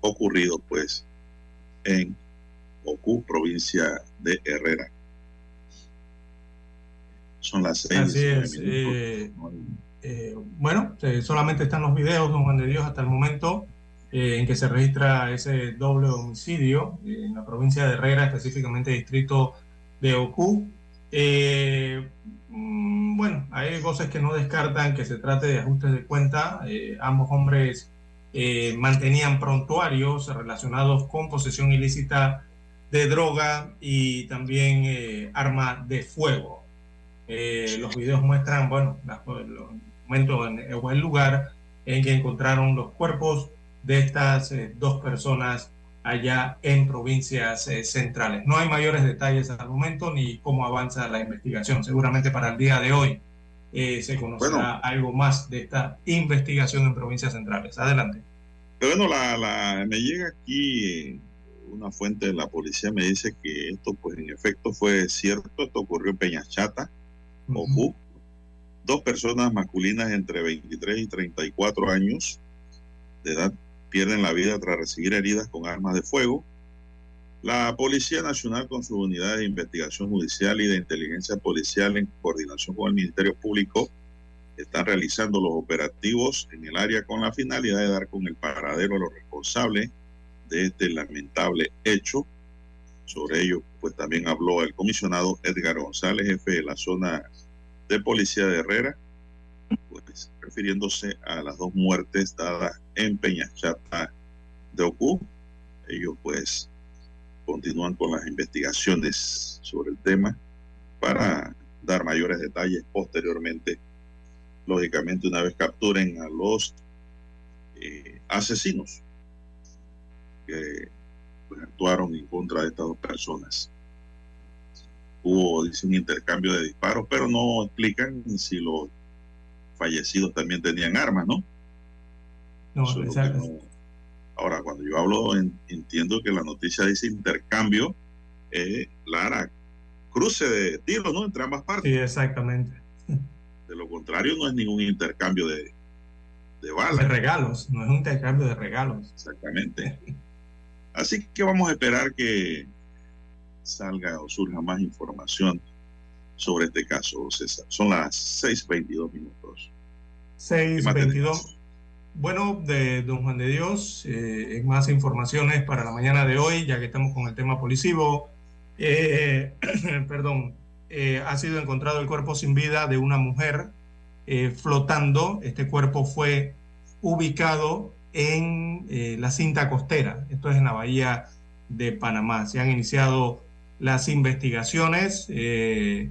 ocurrido pues en Ocu, provincia de Herrera. Son las seis. Así es. Eh, eh, bueno, eh, solamente están los videos, don Juan de Dios, hasta el momento eh, en que se registra ese doble homicidio en la provincia de Herrera, específicamente distrito de Ocu. Mm, bueno, hay voces que no descartan que se trate de ajustes de cuenta. ambos hombres mantenían prontuarios relacionados con posesión ilícita de droga y también arma de fuego. los videos muestran, bueno, los, momento en, o el lugar en que encontraron los cuerpos de estas eh, dos personas allá en provincias eh, centrales. No hay mayores detalles al momento ni cómo avanza la investigación. Seguramente para el día de hoy eh, se conocerá algo más de esta investigación en provincias centrales. Adelante. Bueno, la, la, me llega aquí una fuente de la policía, me dice que esto pues en efecto fue cierto, esto ocurrió en Peñachata, uh -huh dos personas masculinas entre 23 y 34 años de edad pierden la vida tras recibir heridas con armas de fuego. La Policía Nacional con sus unidades de investigación judicial y de inteligencia policial en coordinación con el Ministerio Público están realizando los operativos en el área con la finalidad de dar con el paradero a los responsables de este lamentable hecho. Sobre ello, pues también habló el comisionado Edgar González, jefe de la zona de Policía de Herrera, pues refiriéndose a las dos muertes dadas en Peñachata de Ocu. Ellos pues continúan con las investigaciones sobre el tema para dar mayores detalles posteriormente. Lógicamente, una vez capturen a los eh, asesinos que pues, actuaron en contra de estas dos personas hubo, dice, un intercambio de disparos, pero no explican si los fallecidos también tenían armas, ¿no? No, exacto. No. Ahora, cuando yo hablo, en, entiendo que la noticia dice intercambio, eh, Lara, cruce de tiros, ¿no? Entre ambas partes. Sí, exactamente. De lo contrario, no es ningún intercambio de, de balas. De regalos, no es un intercambio de regalos. Exactamente. Así que vamos a esperar que salga o surja más información sobre este caso, César. Son las 6.22 minutos. 6.22. Bueno, de don Juan de Dios, eh, más informaciones para la mañana de hoy, ya que estamos con el tema policivo. Eh, perdón, eh, ha sido encontrado el cuerpo sin vida de una mujer eh, flotando. Este cuerpo fue ubicado en eh, la cinta costera. Esto es en la bahía de Panamá. Se han iniciado las investigaciones. Eh,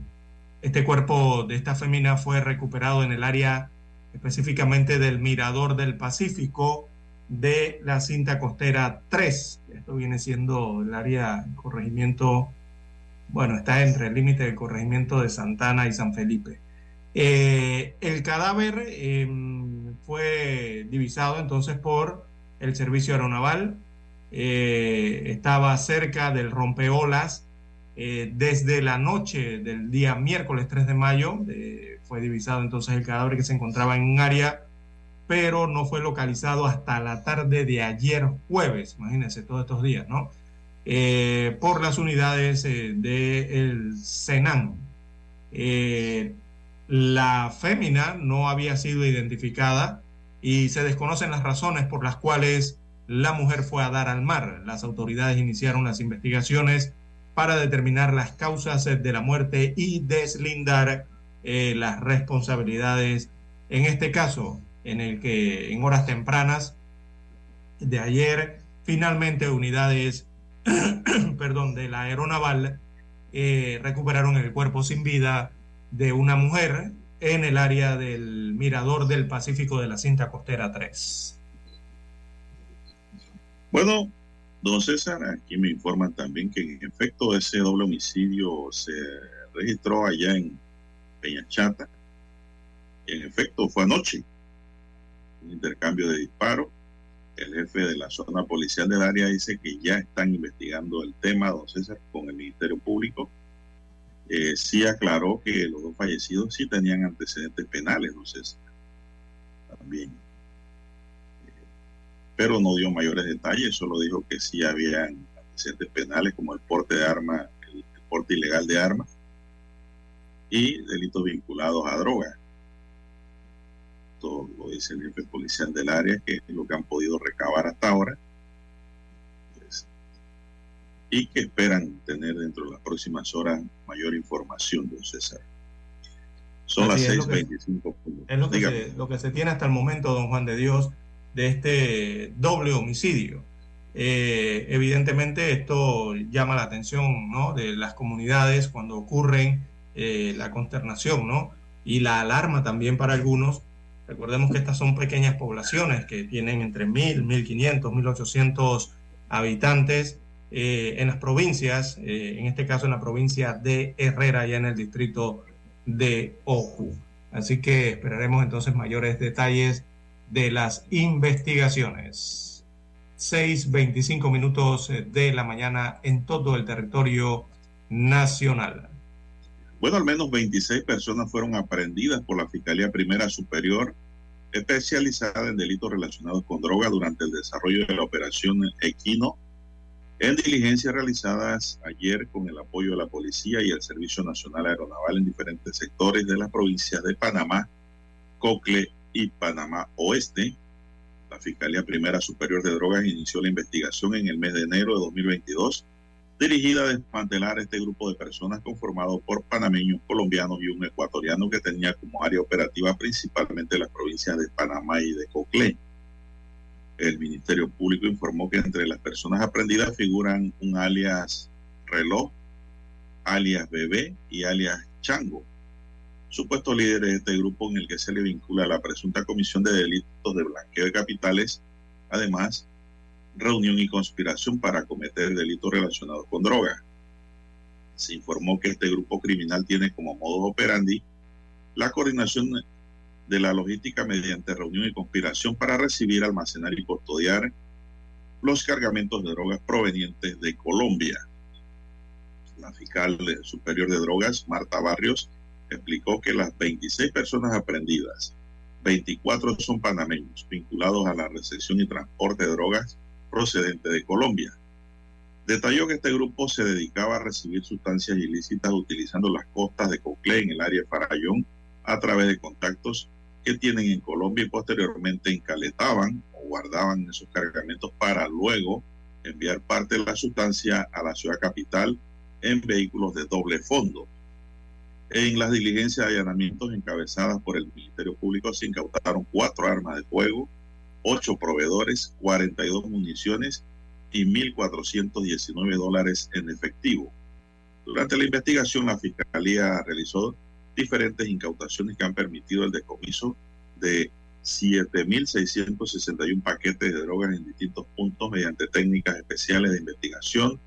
este cuerpo de esta fémina fue recuperado en el área específicamente del Mirador del Pacífico de la cinta costera 3. Esto viene siendo el área de corregimiento, bueno, está entre el límite del corregimiento de Santana y San Felipe. Eh, el cadáver eh, fue divisado entonces por el Servicio Aeronaval. Eh, estaba cerca del rompeolas eh, desde la noche del día miércoles 3 de mayo fue divisado entonces el cadáver que se encontraba en un área, pero no fue localizado hasta la tarde de ayer jueves, imagínense todos estos días, ¿no? Eh, por las unidades del de. La fémina no había sido identificada y se desconocen las razones por las cuales la mujer fue a dar al mar. Las autoridades iniciaron las investigaciones para determinar las causas de la muerte y deslindar eh, las responsabilidades. En este caso, en el que en horas tempranas de ayer finalmente unidades perdón, de la aeronaval eh, recuperaron el cuerpo sin vida de una mujer en el área del Mirador del Pacífico de la cinta costera 3. Bueno, don César, aquí me informan también que en efecto ese doble homicidio se registró allá en Peñachata. En efecto, fue anoche. Un intercambio de disparos. El jefe de la zona policial del área dice que ya están investigando el tema, don César, con el Ministerio Público. Eh, sí aclaró que los dos fallecidos sí tenían antecedentes penales, don César. También. Eh, pero no dio mayores detalles, solo dijo que sí habían antecedentes penales como el porte de armas, el, el porte ilegal de armas y delitos vinculados a drogas. Todo lo dice el jefe policial del área, que es lo que han podido recabar hasta ahora. Y que esperan tener dentro de las próximas horas mayor información, don César. Son Así las es lo que- 6.25. Es lo que, se, lo que se tiene hasta el momento, don Juan de Dios, de este doble homicidio. Eh, evidentemente esto llama la atención ¿no? de las comunidades cuando ocurren eh, la consternación ¿no? y la alarma también para algunos. Recordemos que estas son pequeñas poblaciones que tienen entre 1.000, 1.500, 1.800 habitantes eh, en las provincias, eh, en este caso en la provincia de Herrera, ya en el distrito de Oju. Así que esperaremos entonces mayores detalles de las investigaciones. 6.25 minutos eh, de la mañana en todo el territorio nacional. Bueno, al menos 26 personas fueron aprehendidas por la Fiscalía Primera Superior especializada en delitos relacionados con droga durante el desarrollo de la operación Equino en diligencias realizadas ayer con el apoyo de la policía y el Servicio Nacional Aeronaval en diferentes sectores de las provincias de Panamá, Cocle y Panamá Oeste. La Fiscalía Primera Superior de Drogas inició la investigación en el mes de enero de 2022 dirigida a desmantelar este grupo de personas conformado por panameños, colombianos y un ecuatoriano que tenía como área operativa principalmente las provincias de Panamá y de Coclé. El Ministerio Público informó que entre las personas aprendidas figuran un alias reloj, alias bebé y alias chango, supuestos líderes de este grupo en el que se le vincula la presunta comisión de delitos de blanqueo de capitales, además reunión y conspiración para cometer delitos relacionados con drogas. Se informó que este grupo criminal tiene como modus operandi la coordinación de la logística mediante reunión y conspiración para recibir, almacenar y custodiar los cargamentos de drogas provenientes de Colombia. La fiscal superior de drogas, Marta Barrios, explicó que las 26 personas aprendidas, 24 son panameños vinculados a la recepción y transporte de drogas procedente de Colombia. Detalló que este grupo se dedicaba a recibir sustancias ilícitas utilizando las costas de Coclé en el área de Farallón a través de contactos que tienen en Colombia y posteriormente encaletaban o guardaban esos cargamentos para luego enviar parte de la sustancia a la ciudad capital en vehículos de doble fondo. En las diligencias de allanamientos encabezadas por el Ministerio Público se incautaron cuatro armas de fuego, ocho proveedores, 42 municiones y 1.419 dólares en efectivo. Durante la investigación, la Fiscalía realizó diferentes incautaciones que han permitido el decomiso de 7.661 paquetes de drogas en distintos puntos mediante técnicas especiales de investigación,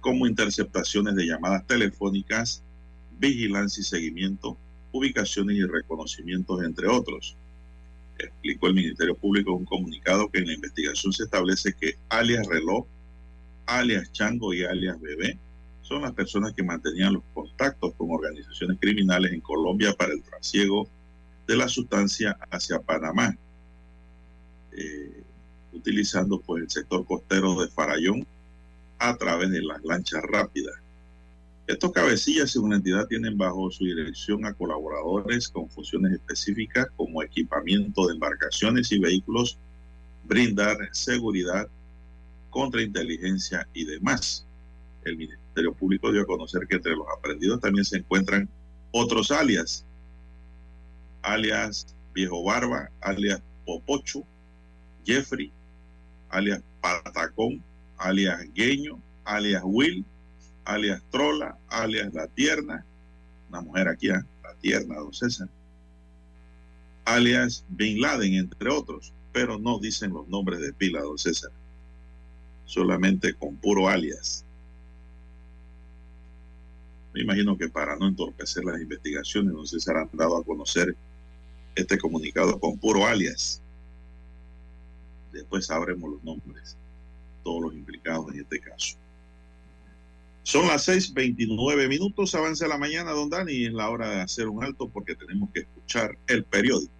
como interceptaciones de llamadas telefónicas, vigilancia y seguimiento, ubicaciones y reconocimientos, entre otros. Explicó el Ministerio Público en un comunicado que en la investigación se establece que alias reloj, alias chango y alias bebé son las personas que mantenían los contactos con organizaciones criminales en Colombia para el trasiego de la sustancia hacia Panamá, eh, utilizando pues el sector costero de Farallón a través de las lanchas rápidas. Estos cabecillas, según la entidad, tienen bajo su dirección a colaboradores con funciones específicas como equipamiento de embarcaciones y vehículos, brindar seguridad, contrainteligencia y demás. El Ministerio Público dio a conocer que entre los aprendidos también se encuentran otros alias, alias Viejo Barba, alias Popocho, Jeffrey, alias Patacón, alias Gueño, alias Will, alias Trola, alias La Tierna, una mujer aquí, ¿eh? La Tierna, don César, alias Bin Laden, entre otros, pero no dicen los nombres de pila, don César, solamente con puro alias. Me imagino que para no entorpecer las investigaciones, don César han dado a conocer este comunicado con puro alias. Después sabremos los nombres, todos los implicados en este caso. Son las 6:29 minutos, avance la mañana, don Dani, es la hora de hacer un alto porque tenemos que escuchar el periódico.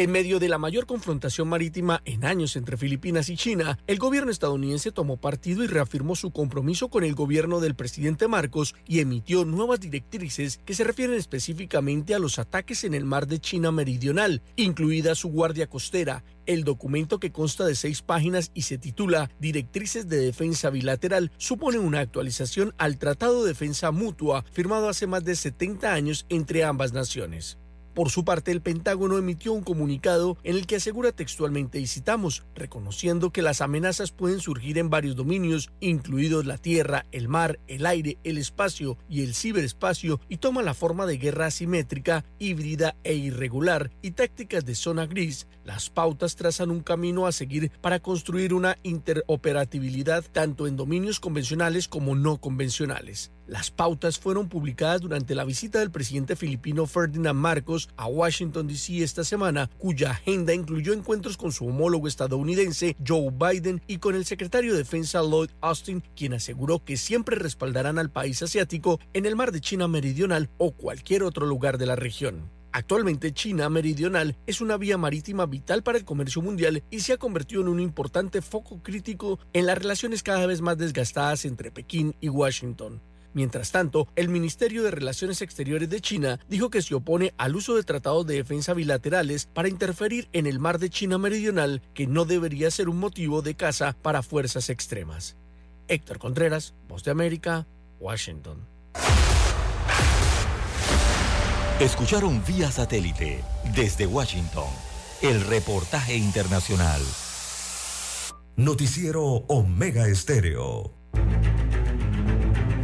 En medio de la mayor confrontación marítima en años entre Filipinas y China, el gobierno estadounidense tomó partido y reafirmó su compromiso con el gobierno del presidente Marcos y emitió nuevas directrices que se refieren específicamente a los ataques en el mar de China Meridional, incluida su guardia costera. El documento que consta de seis páginas y se titula Directrices de Defensa Bilateral supone una actualización al Tratado de Defensa Mutua firmado hace más de 70 años entre ambas naciones. Por su parte, el Pentágono emitió un comunicado en el que asegura textualmente, y citamos, reconociendo que las amenazas pueden surgir en varios dominios, incluidos la tierra, el mar, el aire, el espacio y el ciberespacio, y toma la forma de guerra asimétrica, híbrida e irregular, y tácticas de zona gris. Las pautas trazan un camino a seguir para construir una interoperabilidad tanto en dominios convencionales como no convencionales. Las pautas fueron publicadas durante la visita del presidente filipino Ferdinand Marcos a Washington, D.C. esta semana, cuya agenda incluyó encuentros con su homólogo estadounidense Joe Biden y con el secretario de Defensa Lloyd Austin, quien aseguró que siempre respaldarán al país asiático en el mar de China Meridional o cualquier otro lugar de la región. Actualmente China Meridional es una vía marítima vital para el comercio mundial y se ha convertido en un importante foco crítico en las relaciones cada vez más desgastadas entre Pekín y Washington. Mientras tanto, el Ministerio de Relaciones Exteriores de China dijo que se opone al uso de tratados de defensa bilaterales para interferir en el mar de China Meridional, que no debería ser un motivo de caza para fuerzas extremas. Héctor Contreras, Voz de América, Washington. Escucharon vía satélite desde Washington el reportaje internacional. Noticiero Omega Estéreo.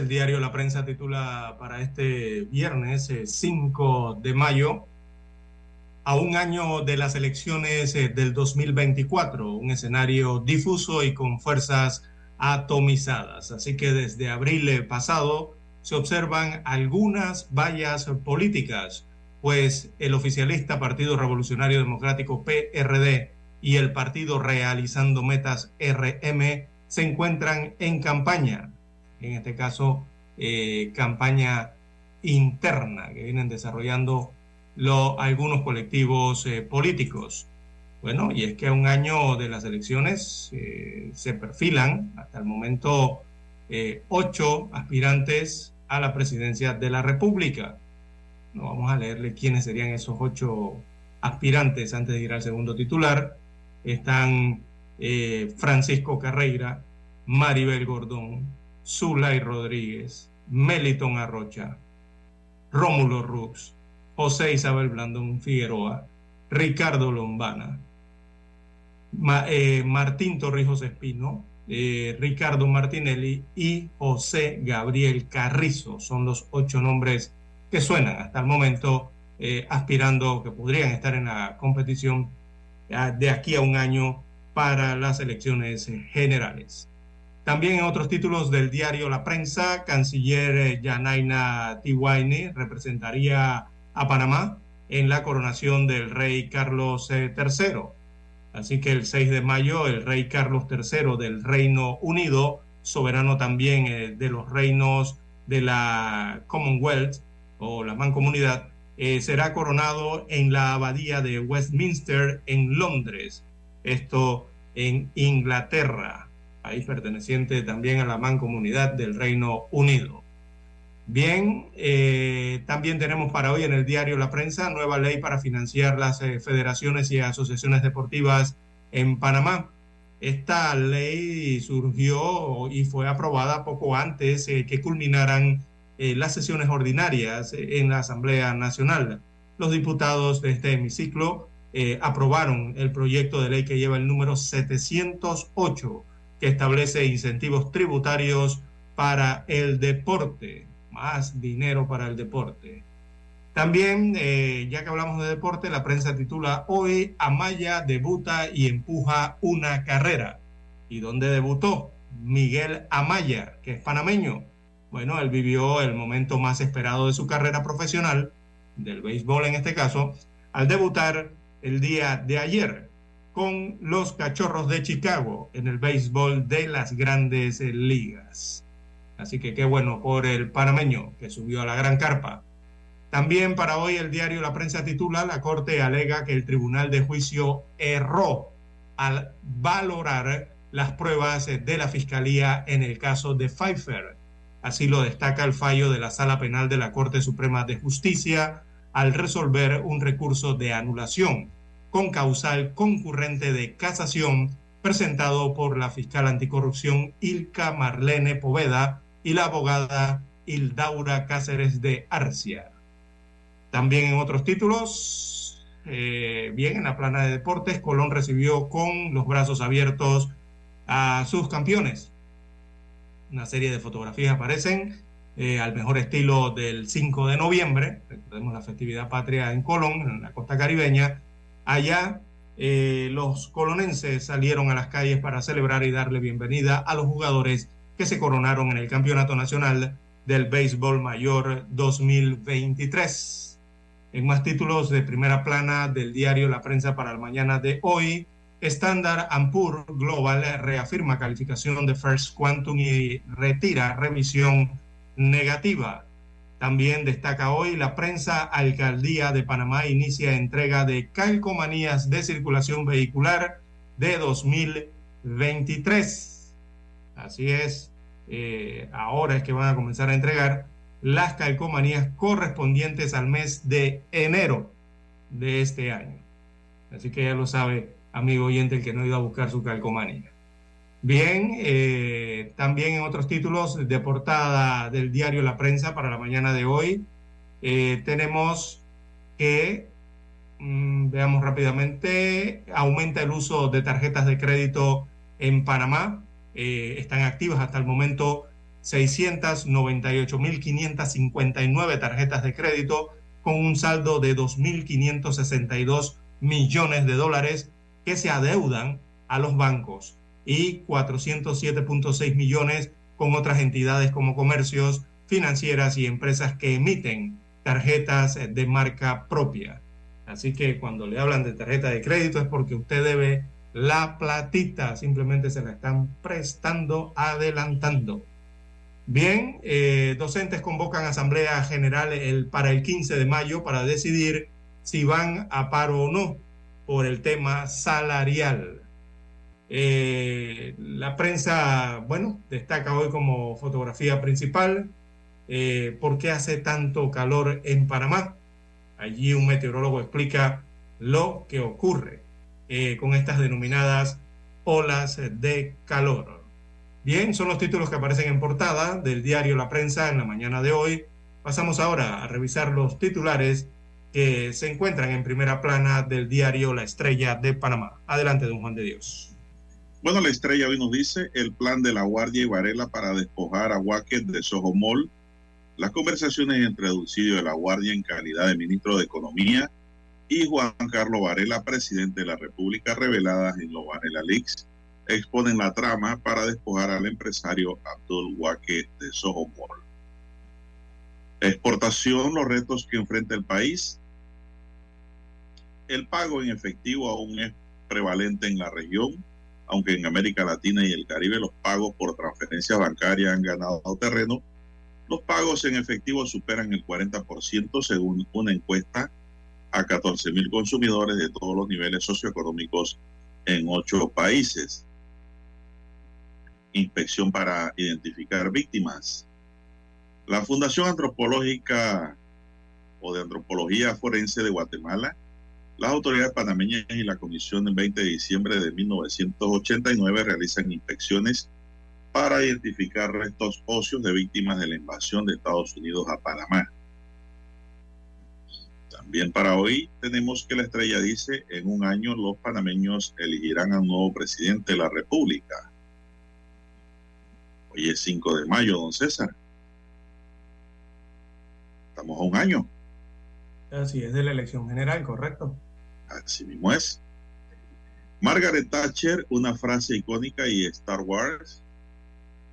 El diario La Prensa titula para este viernes 5 de mayo, a un año de las elecciones eh, del 2024, un escenario difuso y con fuerzas atomizadas. Así que desde abril eh, pasado se observan algunas vallas políticas, pues el oficialista Partido Revolucionario Democrático PRD y el Partido Realizando Metas RM se encuentran en campaña, en este caso eh, campaña interna que vienen desarrollando algunos colectivos eh, políticos. Bueno, y es que a un año de las elecciones eh, se perfilan hasta el momento ocho aspirantes a la presidencia de la República. No vamos a leerle quiénes serían esos ocho aspirantes antes de ir al segundo titular. Están Francisco Carreira, Maribel Gordón, Zulay Rodríguez, Meliton Arrocha, Rómulo Rux, José Isabel Blandón Figueroa, Ricardo Lombana, eh, Martín Torrijos Espino, eh, Ricardo Martinelli y José Gabriel Carrizo. Son los ocho nombres que suenan hasta el momento eh, aspirando, que podrían estar en la competición de aquí a un año para las elecciones generales. También en otros títulos del diario La Prensa, canciller Yanaina Tiwaine representaría a Panamá en la coronación del rey Carlos III. Eh, Así que el 6 de mayo el rey Carlos III del Reino Unido, soberano también eh, de los reinos de la Commonwealth o la Mancomunidad, eh, será coronado en la abadía de Westminster en Londres, esto en Inglaterra, país perteneciente también a la Mancomunidad del Reino Unido. Bien, eh, también tenemos para hoy en el diario La Prensa nueva ley para financiar las eh, federaciones y asociaciones deportivas en Panamá. Esta ley surgió y fue aprobada poco antes eh, que culminaran las sesiones ordinarias en la Asamblea Nacional. Los diputados de este hemiciclo aprobaron el proyecto de ley que lleva el número 708, que establece incentivos tributarios para el deporte más dinero para el deporte. También, eh, ya que hablamos de deporte, la prensa titula Hoy Amaya debuta y empuja una carrera. ¿Y dónde debutó? Miguel Amaya, que es panameño. Bueno, él vivió el momento más esperado de su carrera profesional, del béisbol en este caso, al debutar el día de ayer con los Cachorros de Chicago en el béisbol de las grandes ligas. Así que qué bueno por el panameño que subió a la gran carpa. También para hoy el diario La Prensa titula, la Corte alega que el Tribunal de Juicio erró al valorar las pruebas de la Fiscalía en el caso de Pfeiffer. Así lo destaca el fallo de la Sala Penal de la Corte Suprema de Justicia al resolver un recurso de anulación con causal concurrente de casación presentado por la fiscal anticorrupción Ilka Marlene Poveda y la abogada Hildaura Cáceres de Arcia. También en otros títulos, eh, bien, en la plana de deportes, Colón recibió con los brazos abiertos a sus campeones. Una serie de fotografías aparecen eh, al mejor estilo del 5 de noviembre, recordemos la festividad patria en Colón, en la costa caribeña. Allá eh, los colonenses salieron a las calles para celebrar y darle bienvenida a los jugadores que se coronaron en el Campeonato Nacional del Béisbol Mayor 2023. En más títulos de primera plana del diario La Prensa para la mañana de hoy, Standard Poor's Global reafirma calificación de First Quantum y retira revisión negativa. También destaca hoy la prensa Alcaldía de Panamá inicia entrega de calcomanías de circulación vehicular de 2023. Así es, eh, ahora es que van a comenzar a entregar las calcomanías correspondientes al mes de enero de este año. Así que ya lo sabe, amigo oyente, el que no ha ido a buscar su calcomanía. Bien, eh, también en otros títulos de portada del diario La Prensa para la mañana de hoy, eh, tenemos que, mm, veamos rápidamente, aumenta el uso de tarjetas de crédito en Panamá. Eh, están activas hasta el momento 698.559 tarjetas de crédito con un saldo de 2.562 millones de dólares que se adeudan a los bancos y 407.6 millones con otras entidades como comercios, financieras y empresas que emiten tarjetas de marca propia. Así que cuando le hablan de tarjeta de crédito es porque usted debe la platita, simplemente se la están prestando, adelantando. Bien, eh, docentes convocan asamblea general el, para el 15 de mayo para decidir si van a paro o no por el tema salarial. Eh, la prensa, bueno, destaca hoy como fotografía principal eh, por qué hace tanto calor en Panamá. Allí un meteorólogo explica lo que ocurre eh, con estas denominadas olas de calor. Bien, son los títulos que aparecen en portada del diario La Prensa en la mañana de hoy. Pasamos ahora a revisar los titulares que se encuentran en primera plana del diario La Estrella de Panamá. Adelante, don Juan de Dios. Bueno, la estrella hoy nos dice el plan de la Guardia y Varela para despojar a Wacker de Sojomol las conversaciones entre Dulcidio de la Guardia en calidad de ministro de Economía y Juan Carlos Varela, presidente de la República, reveladas en los Varela Leaks, exponen la trama para despojar al empresario Abdul Waque de Sohomol. Exportación, los retos que enfrenta el país. El pago en efectivo aún es prevalente en la región, aunque en América Latina y el Caribe los pagos por transferencia bancaria han ganado terreno los pagos en efectivo superan el 40% según una encuesta a 14 mil consumidores de todos los niveles socioeconómicos en ocho países. Inspección para identificar víctimas. La Fundación Antropológica o de Antropología Forense de Guatemala, las autoridades panameñas y la Comisión del 20 de diciembre de 1989 realizan inspecciones para identificar restos óseos de víctimas de la invasión de Estados Unidos a Panamá. También para hoy tenemos que la estrella dice, en un año los panameños elegirán a un nuevo presidente de la República. Hoy es 5 de mayo, don César. Estamos a un año. Así es de la elección general, correcto. Así mismo es. Margaret Thatcher, una frase icónica y Star Wars,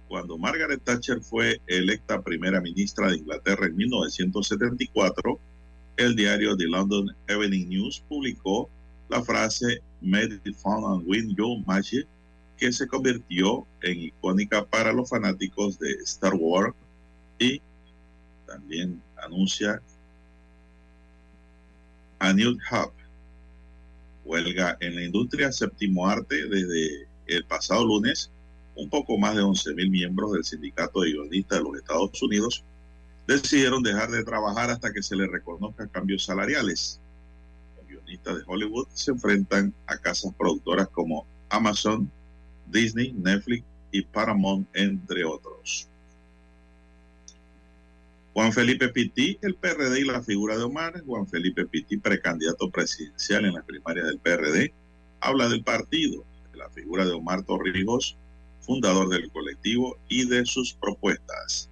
cuando Margaret Thatcher fue electa primera ministra de Inglaterra en 1974, el diario The London Evening News publicó la frase Made it fun and win your magic, que se convirtió en icónica para los fanáticos de Star Wars y también anuncia a New Hub, huelga en la industria séptimo arte desde el pasado lunes un poco más de 11.000 miembros del Sindicato de Guionistas de los Estados Unidos decidieron dejar de trabajar hasta que se les reconozca cambios salariales. Los guionistas de Hollywood se enfrentan a casas productoras como Amazon, Disney, Netflix y Paramount, entre otros. Juan Felipe Pitti, el PRD y la figura de Omar. Juan Felipe Pitti, precandidato presidencial en las primarias del PRD, habla del partido, de la figura de Omar Torrijos, fundador del colectivo, y de sus propuestas.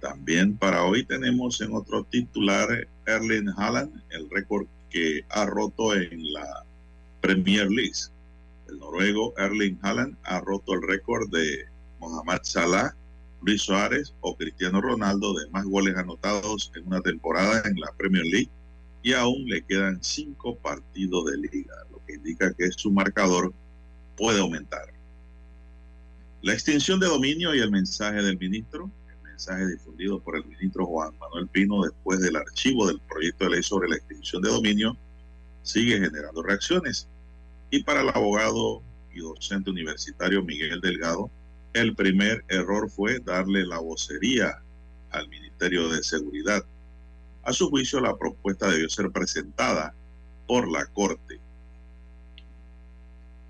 También para hoy tenemos en otro titular Erling Haaland, el récord que ha roto en la Premier League. El noruego Erling Haaland ha roto el récord de Mohamed Salah, Luis Suárez o Cristiano Ronaldo de más goles anotados en una temporada en la Premier League y aún le quedan cinco partidos de liga, lo que indica que su marcador puede aumentar. La extinción de dominio y el mensaje del ministro, el mensaje difundido por el ministro Juan Manuel Pino después del archivo del proyecto de ley sobre la extinción de dominio, sigue generando reacciones. Y para el abogado y docente universitario Miguel Delgado, el primer error fue darle la vocería al Ministerio de Seguridad. A su juicio, la propuesta debió ser presentada por la Corte.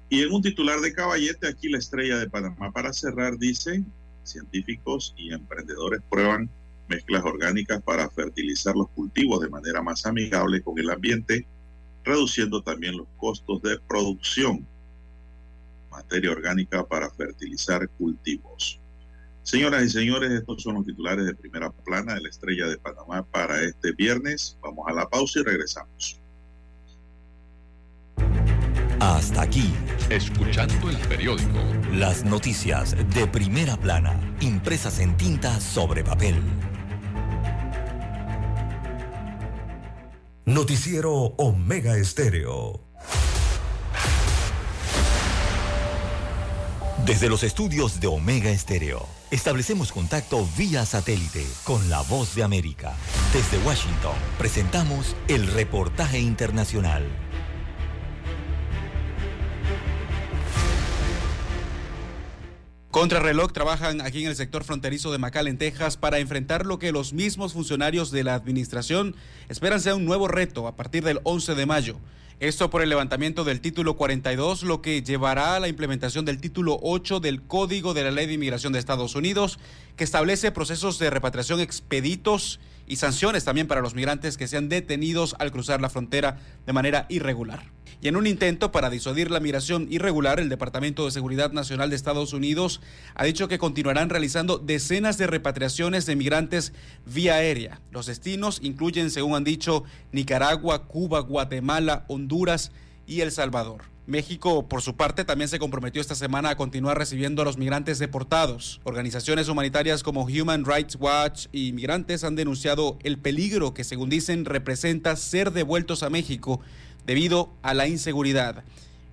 Y en un titular de caballete, aquí la estrella de Panamá para cerrar dice, científicos y emprendedores prueban mezclas orgánicas para fertilizar los cultivos de manera más amigable con el ambiente, reduciendo también los costos de producción. Materia orgánica para fertilizar cultivos. Señoras y señores, estos son los titulares de primera plana de la estrella de Panamá para este viernes. Vamos a la pausa y regresamos. Hasta aquí, Escuchando el periódico. las noticias de primera plana, impresas en tinta sobre papel. Noticiero Omega Estéreo. Desde los estudios de Omega Estéreo, establecemos contacto vía satélite con la voz de América. Desde Washington, presentamos el reportaje internacional. Contrarreloj trabajan aquí en el sector fronterizo de McAllen, Texas, para enfrentar lo que los mismos funcionarios de la administración esperan sea un nuevo reto a partir del 11 de mayo. Esto por el levantamiento del título 42, lo que llevará a la implementación del título 8 del Código de la Ley de Inmigración de Estados Unidos, que establece procesos de repatriación expeditos y sanciones también para los migrantes que sean detenidos al cruzar la frontera de manera irregular. Y en un intento para disuadir la migración irregular, el Departamento de Seguridad Nacional de Estados Unidos ha dicho que continuarán realizando decenas de repatriaciones de migrantes vía aérea. Los destinos incluyen, según han dicho, Nicaragua, Cuba, Guatemala, Honduras y El Salvador. México, por su parte, también se comprometió esta semana a continuar recibiendo a los migrantes deportados. Organizaciones humanitarias como Human Rights Watch y migrantes han denunciado el peligro que, según dicen, representa ser devueltos a México debido a la inseguridad.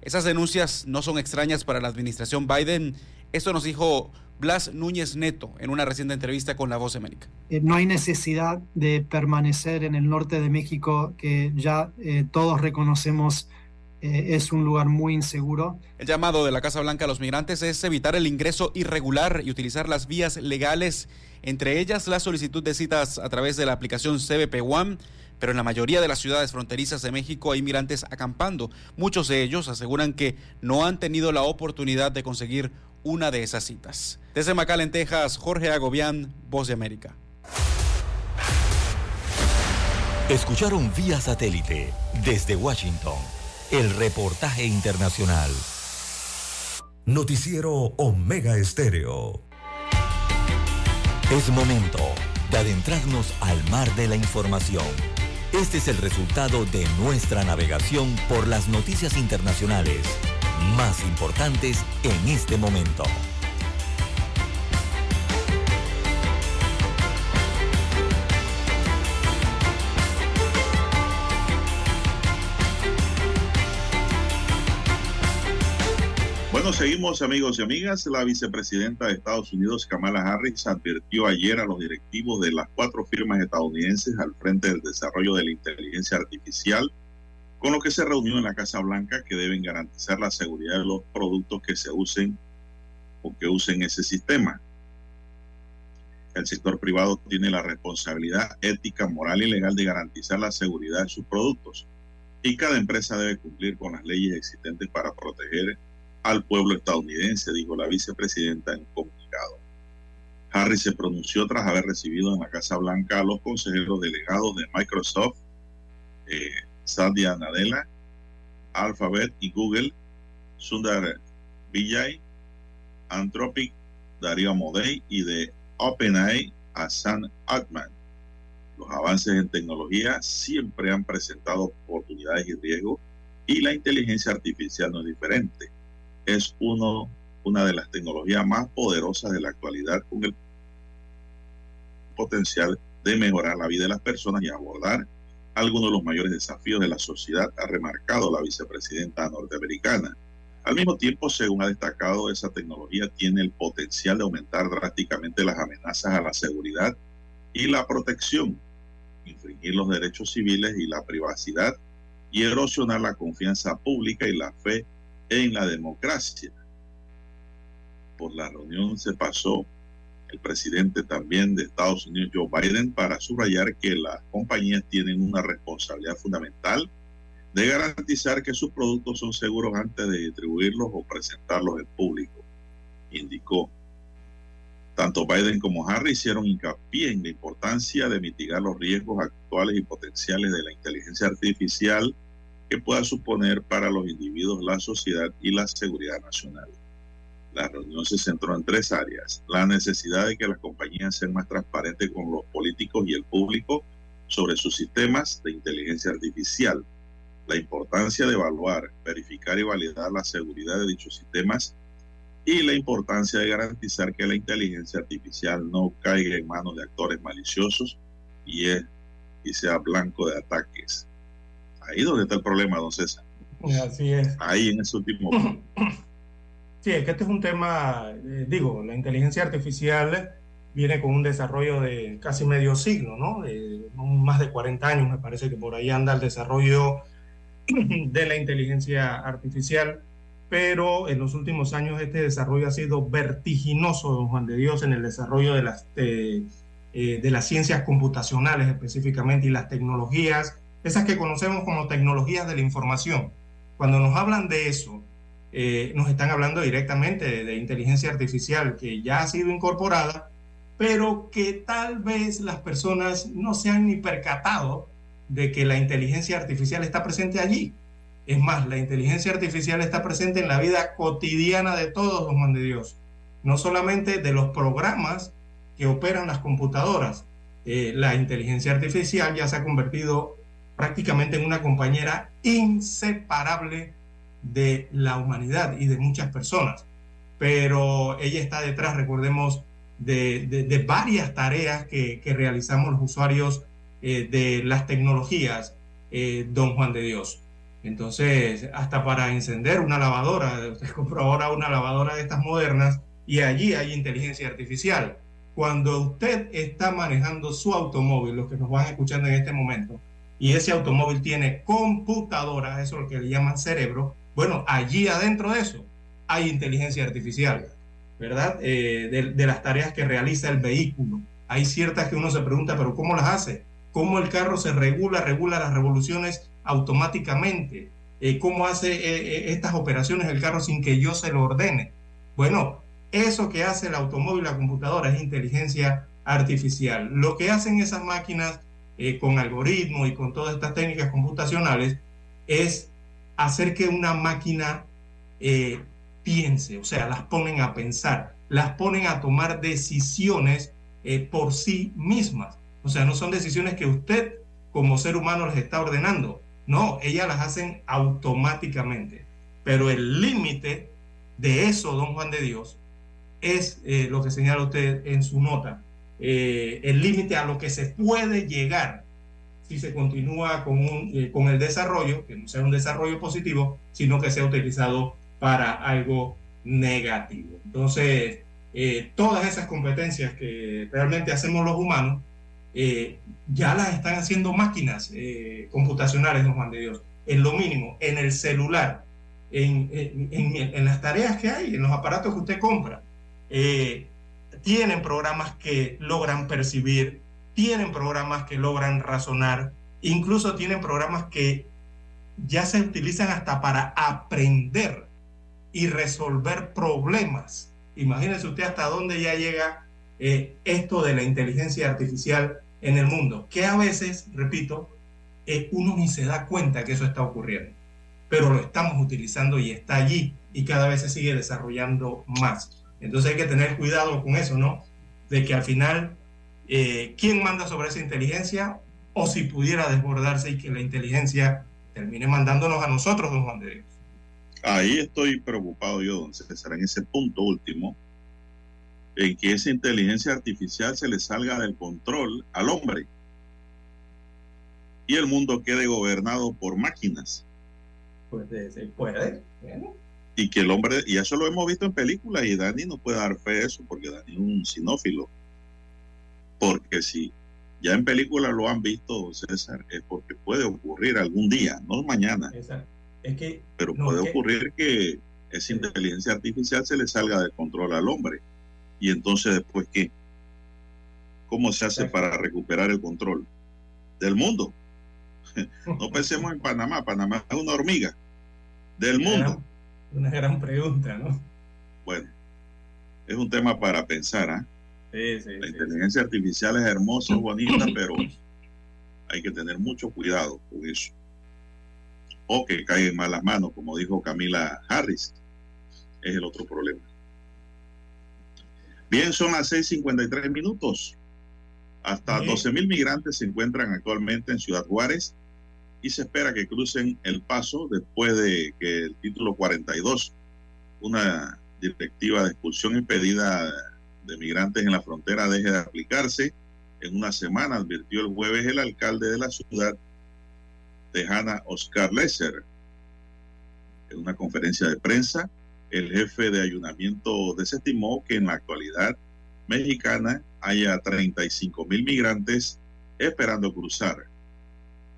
Esas denuncias no son extrañas para la administración Biden. Esto nos dijo Blas Núñez Neto en una reciente entrevista con La Voz de América. Eh, no hay necesidad de permanecer en el norte de México, que ya eh, todos reconocemos eh, es un lugar muy inseguro. El llamado de la Casa Blanca a los migrantes es evitar el ingreso irregular y utilizar las vías legales, entre ellas la solicitud de citas a través de la aplicación CBP One. Pero en la mayoría de las ciudades fronterizas de México hay migrantes acampando. Muchos de ellos aseguran que no han tenido la oportunidad de conseguir una de esas citas. Desde McAllen, Texas, Jorge Agobián, Voz de América. Escucharon vía satélite desde Washington el reportaje internacional. Noticiero Omega Estéreo. Es momento de adentrarnos al mar de la información. Este es el resultado de nuestra navegación por las noticias internacionales más importantes en este momento. Bueno, seguimos amigos y amigas. La vicepresidenta de Estados Unidos, Kamala Harris, advirtió ayer a los directivos de las cuatro firmas estadounidenses al frente del desarrollo de la inteligencia artificial, con lo que se reunió en la Casa Blanca, que deben garantizar la seguridad de los productos que se usen o que usen ese sistema. El sector privado tiene la responsabilidad ética, moral y legal de garantizar la seguridad de sus productos y cada empresa debe cumplir con las leyes existentes para proteger al pueblo estadounidense, dijo la vicepresidenta en un comunicado. Harris se pronunció tras haber recibido en la Casa Blanca a los consejeros delegados de Microsoft, eh, Satya Nadella, Alphabet y Google, Sundar Vijay, Anthropic, Darío Amodei y de OpenAI, Hassan Altman. Los avances en tecnología siempre han presentado oportunidades y riesgos y la inteligencia artificial no es diferente es uno, una de las tecnologías más poderosas de la actualidad con el potencial de mejorar la vida de las personas y abordar algunos de los mayores desafíos de la sociedad, ha remarcado la vicepresidenta norteamericana. Al mismo tiempo, según ha destacado, esa tecnología tiene el potencial de aumentar drásticamente las amenazas a la seguridad y la protección, infringir los derechos civiles y la privacidad y erosionar la confianza pública y la fe en la democracia. Por la reunión se pasó el presidente también de Estados Unidos, Joe Biden, para subrayar que las compañías tienen una responsabilidad fundamental de garantizar que sus productos son seguros antes de distribuirlos o presentarlos en público, indicó. Tanto Biden como Harris hicieron hincapié en la importancia de mitigar los riesgos actuales y potenciales de la inteligencia artificial que pueda suponer para los individuos, la sociedad y la seguridad nacional. La reunión se centró en tres áreas. La necesidad de que las compañías sean más transparentes con los políticos y el público sobre sus sistemas de inteligencia artificial. La importancia de evaluar, verificar y validar la seguridad de dichos sistemas y la importancia de garantizar que la inteligencia artificial no caiga en manos de actores maliciosos y, es, y sea blanco de ataques. Ahí donde está el problema, don César. Así es. Ahí en ese último. Sí, es que este es un tema, eh, digo, la inteligencia artificial viene con un desarrollo de casi medio siglo, ¿no? De más de 40 años, me parece que por ahí anda el desarrollo de la inteligencia artificial, pero en los últimos años este desarrollo ha sido vertiginoso, don Juan de Dios, en el desarrollo de las, eh, de las ciencias computacionales específicamente y las tecnologías, esas que conocemos como tecnologías de la información. Cuando nos hablan de eso, eh, nos están hablando directamente de, de, inteligencia artificial que ya ha sido incorporada, pero que tal vez las personas no se han ni percatado de que la inteligencia artificial está presente allí. Es más, la inteligencia artificial está presente en la vida cotidiana de todos los man de Dios, no solamente de los programas que operan las computadoras. Eh, la inteligencia artificial ya se ha convertido prácticamente en una compañera inseparable de la humanidad y de muchas personas. Pero ella está detrás, recordemos, de, varias tareas que, que, realizamos los usuarios eh, de las tecnologías, eh, don Juan de Dios. Entonces, hasta para encender una lavadora, usted compró ahora una lavadora de estas modernas y allí hay inteligencia artificial. Cuando usted está manejando su automóvil, los que nos van escuchando en este momento, y ese automóvil tiene computadora, eso es lo que le llaman cerebro, bueno, allí adentro de eso hay inteligencia artificial, ¿verdad? Eh, de, las tareas que realiza el vehículo. Hay ciertas que uno se pregunta, pero ¿cómo las hace? ¿Cómo el carro se regula, regula las revoluciones automáticamente? Eh, ¿Cómo hace eh, estas operaciones el carro sin que yo se lo ordene? Bueno, eso que hace el automóvil, la computadora, es inteligencia artificial. Lo que hacen esas máquinas con algoritmos y con todas estas técnicas computacionales es hacer que una máquina eh, piense, o sea, las ponen a pensar, las ponen a tomar decisiones eh, por sí mismas. O sea, no son decisiones que usted como ser humano les está ordenando, no, ellas las hacen automáticamente. Pero el límite de eso, don Juan de Dios, es eh, lo que señala usted en su nota, el límite a lo que se puede llegar si se continúa con, un, eh, con el desarrollo, que no sea un desarrollo positivo, sino que sea utilizado para algo negativo. Entonces, eh, todas esas competencias que realmente hacemos los humanos, eh, ya las están haciendo máquinas eh, computacionales, nos de Dios, en lo mínimo, en el celular, en, en, en, en, las tareas que hay, en los aparatos que usted compra. Tienen programas que logran percibir tienen programas que logran razonar, incluso tienen programas que ya se utilizan hasta para aprender y resolver problemas. Imagínese usted hasta dónde ya llega eh, esto de la inteligencia artificial en el mundo, que a veces, repito, eh, uno ni se da cuenta que eso está ocurriendo, pero lo estamos utilizando y está allí y cada vez se sigue desarrollando más. Entonces hay que tener cuidado con eso, ¿no? De que al final eh, quién manda sobre esa inteligencia o si pudiera desbordarse y que la inteligencia termine mandándonos a nosotros, don Juan de Dios. Ahí estoy preocupado yo, don César, en ese punto último, en que esa inteligencia artificial se le salga del control al hombre y el mundo quede gobernado por máquinas. Pues se puede. Bueno. Y que el hombre, y eso lo hemos visto en películas, y Dani no puede dar fe de eso, porque Dani es un sinófilo porque si ya en película lo han visto, César, es porque puede ocurrir algún día, no mañana. Es que, pero no, puede es que, ocurrir que esa inteligencia artificial se le salga de control al hombre. Y entonces después, ¿qué? ¿Cómo se hace para recuperar el control del mundo? No pensemos en Panamá, Panamá es una hormiga del mundo. Una gran pregunta, ¿no? Bueno, es un tema para pensar, ¿ah? ¿eh? Sí, sí, la inteligencia sí, artificial es hermosa, bonita, pero hay que tener mucho cuidado con eso. O que caiga en malas manos, como dijo Camila Harris, es el otro problema. Bien, son las 6:53 minutos. Hasta Sí. 12 mil migrantes se encuentran actualmente en Ciudad Juárez y se espera que crucen el paso después de que el título 42, una directiva de expulsión impedida de migrantes en la frontera, deje de aplicarse. En una semana, advirtió el jueves el alcalde de la ciudad tejana, Oscar Lesser. En una conferencia de prensa, el jefe de ayuntamiento desestimó que en la actualidad mexicana haya 35 mil migrantes esperando cruzar.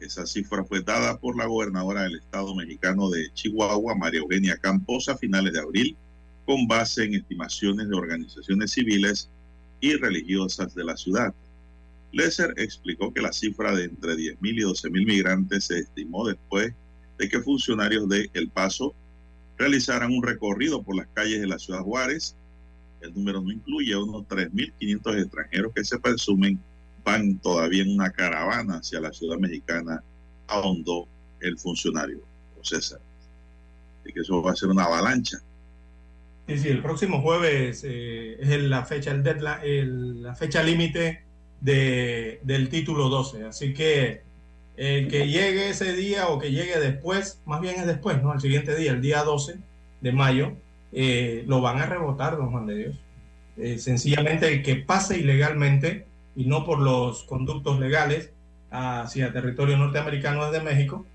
Esa cifra fue dada por la gobernadora del estado mexicano de Chihuahua, María Eugenia Campos, a finales de abril, con base en estimaciones de organizaciones civiles y religiosas de la ciudad. Lesser explicó que la cifra de entre 10 mil y 12 mil migrantes se estimó después de que funcionarios de El Paso realizaran un recorrido por las calles de la ciudad Juárez. El número no incluye a unos 3.500 extranjeros que se presumen van todavía en una caravana hacia la ciudad mexicana, ahondó el funcionario, César. Y que eso va a ser una avalancha. Sí, sí, el próximo jueves eh, es la fecha, el deadline, el- la fecha límite de, del título 12. Así que el que llegue ese día o que llegue después, más bien es después, ¿no? El siguiente día, el día 12 de mayo, eh, lo van a rebotar, don Juan de Dios. Eh, sencillamente el que pase ilegalmente y no por los conductos legales hacia territorio norteamericano desde México,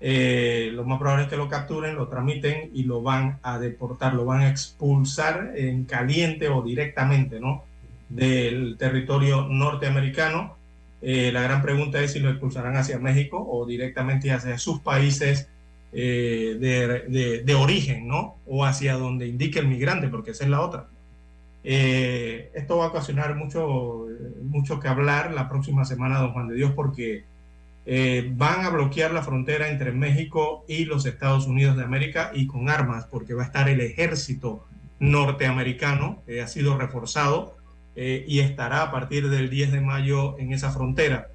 eh, lo más probable es que lo capturen, lo tramiten y lo van a deportar, lo van a expulsar en caliente o directamente, ¿no? Del territorio norteamericano. Eh, la gran pregunta es si lo expulsarán hacia México o directamente hacia sus países eh, de, de- de origen, ¿no? O hacia donde indique el migrante, porque esa es la otra. Eh, esto va a ocasionar mucho, mucho que hablar la próxima semana, don Juan de Dios, porque eh, van a bloquear la frontera entre México y los Estados Unidos de América y con armas, porque va a estar el ejército norteamericano, que ha sido reforzado eh, y estará a partir del 10 de mayo en esa frontera.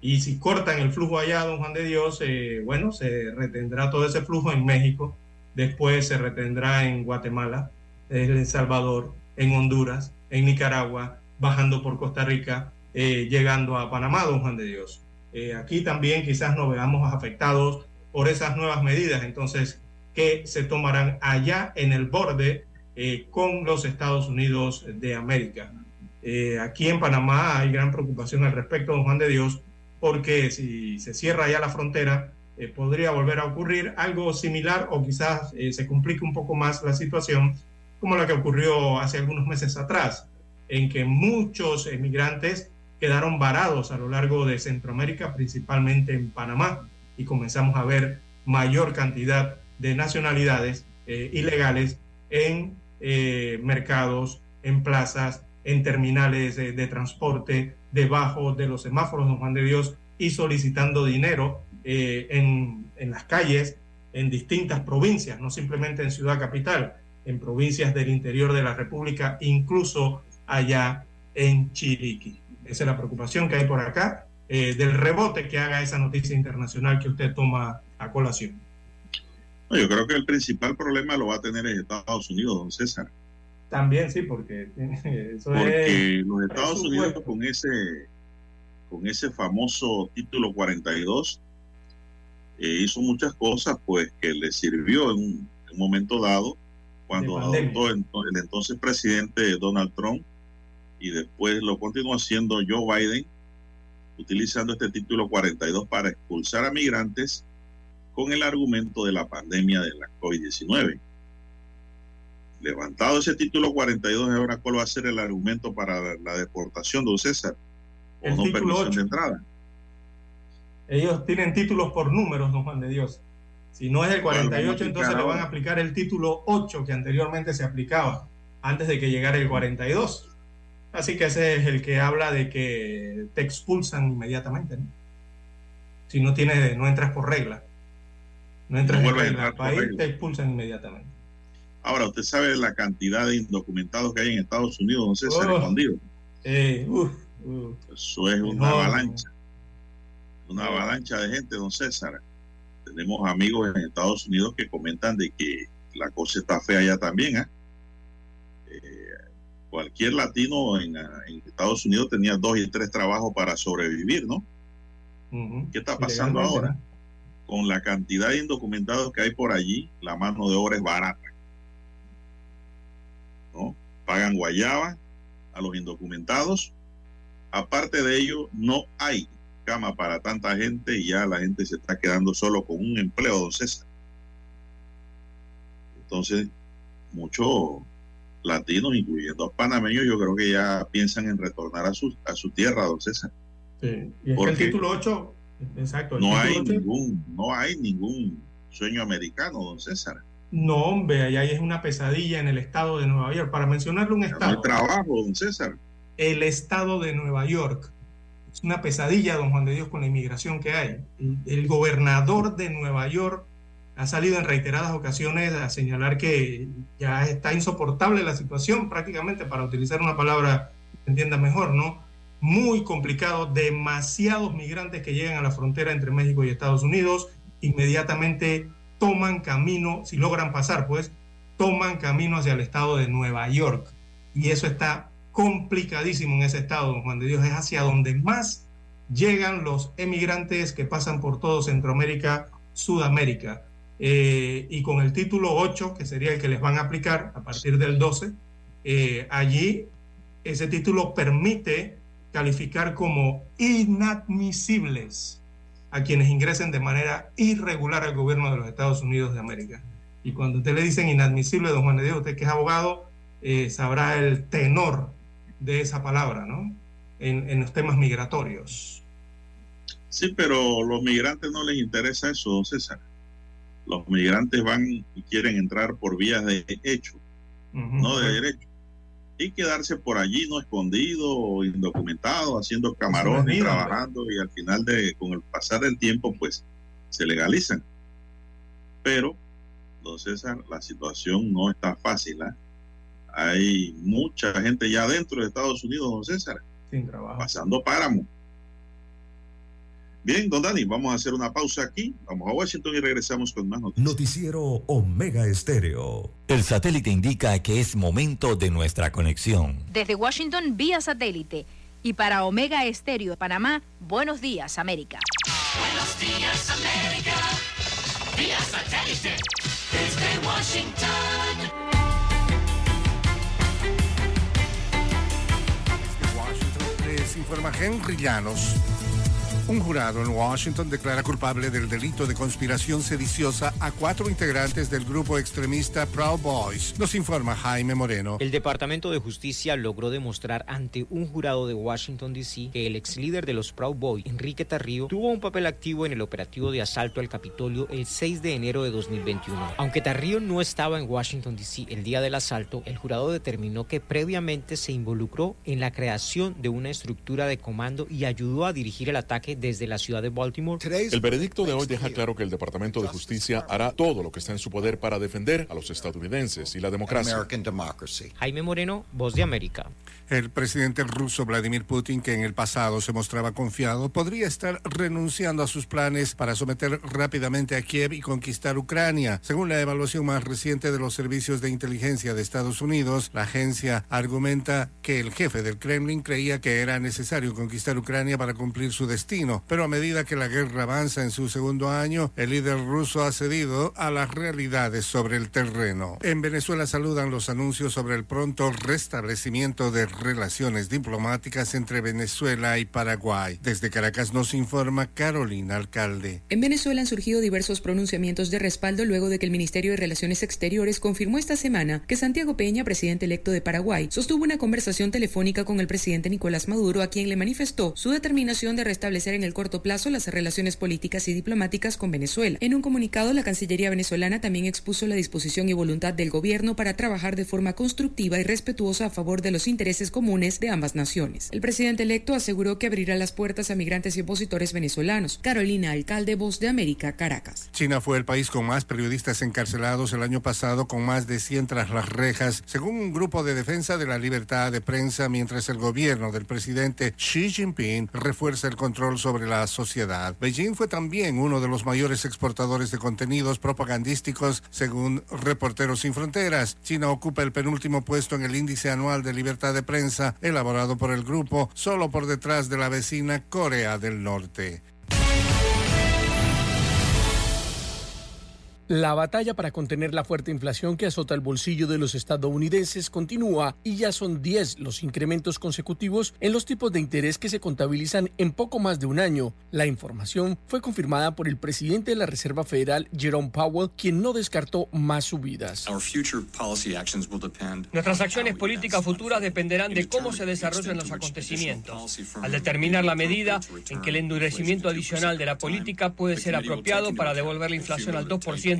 Y si cortan el flujo allá, don Juan de Dios, eh, bueno, se retendrá todo ese flujo en México, después se retendrá en Guatemala, en El Salvador, en Honduras, en Nicaragua, bajando por Costa Rica, eh, llegando a Panamá, don Juan de Dios. Eh, aquí también quizás nos veamos afectados por esas nuevas medidas, entonces, que se tomarán allá en el borde eh, con los Estados Unidos de América. Eh, aquí en Panamá hay gran preocupación al respecto, don Juan de Dios, porque si se cierra ya la frontera, eh, podría volver a ocurrir algo similar o quizás eh, se complique un poco más la situación como la que ocurrió hace algunos meses atrás, en que muchos emigrantes quedaron varados a lo largo de Centroamérica, principalmente en Panamá, y comenzamos a ver mayor cantidad de nacionalidades eh, ilegales en eh, mercados, en plazas, en terminales de, transporte, debajo de los semáforos, don Juan de Dios, y solicitando dinero eh, en, en las calles, en distintas provincias, no simplemente en Ciudad Capital, en provincias del interior de la República, incluso allá en Chiriquí. Esa es la preocupación que hay por acá, eh, del rebote que haga esa noticia internacional que usted toma a colación. No, yo creo que el principal problema lo va a tener en Estados Unidos, don César. También sí, porque eso Porque es, los Estados es Unidos con ese con ese famoso título 42 eh, hizo muchas cosas pues que le sirvió en un, en un momento dado cuando adoptó el entonces presidente Donald Trump y después lo continuó haciendo Joe Biden utilizando este título 42 para expulsar a migrantes con el argumento de la pandemia de la COVID-19. Levantado ese título 42, ahora cuál va a ser el argumento para la, deportación, don César, o El no título permisión 8. de entrada. Ellos tienen títulos por números, don Juan de Dios. Si no es el ¿Cuál van a 48, entonces le van a aplicar el título 8 que anteriormente se aplicaba antes de que llegara el 42. Así que ese es el que habla de que te expulsan inmediatamente. ¿no? Si no tienes, no entras por regla. No entras No en regla al país, regla. te expulsan inmediatamente. Ahora, usted sabe la cantidad de indocumentados que hay en Estados Unidos, don César, Oh. escondidos. Eh. Eso es una No. avalancha. Una avalancha de gente, don César. Tenemos amigos en Estados Unidos que comentan de que la cosa está fea allá también. ¿ah? Eh, cualquier latino en, en, Estados Unidos tenía dos y tres trabajos para sobrevivir, ¿no? ¿Qué está pasando ahora? Con la cantidad de indocumentados que hay por allí, la mano de obra es barata. ¿No? Pagan guayaba a los indocumentados. Aparte de ello, no hay cama para tanta gente y ya la gente se está quedando solo con un empleo, don César. Entonces, muchos latinos, incluyendo panameños, yo creo que ya piensan en retornar a su, a su tierra, don César. Sí. Y es que el título 8, exacto. no, hay ningún, no hay ningún sueño americano, don César. No, hombre, allá es una pesadilla en el estado de Nueva York. Para mencionarle un estado. No hay trabajo, don César. El estado de Nueva York. Una pesadilla, don Juan de Dios, con la inmigración que hay. El gobernador de Nueva York ha salido en reiteradas ocasiones a señalar que ya está insoportable la situación, prácticamente, para utilizar una palabra que entienda mejor, ¿no? Muy complicado, demasiados migrantes que llegan a la frontera entre México y Estados Unidos, inmediatamente toman camino, si logran pasar, pues, toman camino hacia el estado de Nueva York. Y eso está complicadísimo en ese estado, don Juan de Dios, es hacia donde más llegan los emigrantes que pasan por todo Centroamérica, Sudamérica. Eh, y con el título 8, que sería el que les van a aplicar a partir del 12, eh, allí ese título permite calificar como inadmisibles a quienes ingresen de manera irregular al gobierno de los Estados Unidos de América. Y cuando usted le dicen inadmisible, don Juan de Dios, usted que es abogado, eh, sabrá el tenor de esa palabra, ¿no? En, en, los temas migratorios. Sí, pero los migrantes no les interesa eso, don César. Los migrantes van y quieren entrar por vías de hecho, uh -huh, no de derecho. Y quedarse por allí, no escondido, indocumentado, haciendo camarones, trabajando y al final, de, con el pasar del tiempo, pues se legalizan. Pero, don César, la situación no está fácil. ¿eh? Hay mucha gente ya dentro de Estados Unidos, don César, Sin trabajo. pasando páramo. Bien, don Dani, vamos a hacer una pausa aquí. Vamos a Washington y regresamos con más noticias. Noticiero Omega Estéreo. El satélite indica que es momento de nuestra conexión. Desde Washington, vía satélite. Y para Omega Estéreo de Panamá, buenos días, América. Buenos días, América. Vía satélite. Desde Washington. Informa Henry Llanos. Un jurado en Washington declara culpable del delito de conspiración sediciosa a cuatro integrantes del grupo extremista Proud Boys. Nos informa Jaime Moreno. El Departamento de Justicia logró demostrar ante un jurado de Washington, D.C. que el ex líder de los Proud Boys, Enrique Tarrío, tuvo un papel activo en el operativo de asalto al Capitolio el 6 de enero de 2021. Aunque Tarrío no estaba en Washington, D.C. el día del asalto, el jurado determinó que previamente se involucró en la creación de una estructura de comando y ayudó a dirigir el ataque desde la ciudad de Baltimore. El veredicto de hoy deja claro que el Departamento de Justicia hará todo lo que está en su poder para defender a los estadounidenses y la democracia. Jaime Moreno, Voz de América. El presidente ruso Vladimir Putin, que en el pasado se mostraba confiado, podría estar renunciando a sus planes para someter rápidamente a Kiev y conquistar Ucrania. Según la evaluación más reciente de los servicios de inteligencia de Estados Unidos, la agencia argumenta que el jefe del Kremlin creía que era necesario conquistar Ucrania para cumplir su destino, pero a medida que la guerra avanza en su segundo año, el líder ruso ha cedido a las realidades sobre el terreno. En Venezuela saludan los anuncios sobre el pronto restablecimiento de relaciones diplomáticas entre Venezuela y Paraguay. Desde Caracas nos informa Carolina Alcalde. En Venezuela han surgido diversos pronunciamientos de respaldo luego de que el Ministerio de Relaciones Exteriores confirmó esta semana que Santiago Peña, presidente electo de Paraguay, sostuvo una conversación telefónica con el presidente Nicolás Maduro, a quien le manifestó su determinación de restablecer en el corto plazo las relaciones políticas y diplomáticas con Venezuela. En un comunicado, la Cancillería venezolana también expuso la disposición y voluntad del gobierno para trabajar de forma constructiva y respetuosa a favor de los intereses comunes de ambas naciones. El presidente electo aseguró que abrirá las puertas a migrantes y opositores venezolanos. Carolina Alcalde, Voz de América, Caracas. China fue el país con más periodistas encarcelados el año pasado, con más de 100 tras las rejas, según un grupo de defensa de la libertad de prensa, mientras el gobierno del presidente Xi Jinping refuerza el control sobre la sociedad. Beijing fue también uno de los mayores exportadores de contenidos propagandísticos, según Reporteros Sin Fronteras. China ocupa el penúltimo puesto en el índice anual de libertad de prensa elaborado por el grupo, solo por detrás de la vecina Corea del Norte. La batalla para contener la fuerte inflación que azota el bolsillo de los estadounidenses continúa y ya son 10 los incrementos consecutivos en los tipos de interés que se contabilizan en poco más de un año. La información fue confirmada por el presidente de la Reserva Federal, Jerome Powell, quien no descartó más subidas. Nuestras acciones políticas futuras dependerán de cómo se desarrollen los acontecimientos, al determinar la medida en que el endurecimiento adicional de la política puede ser apropiado para devolver la inflación al 2%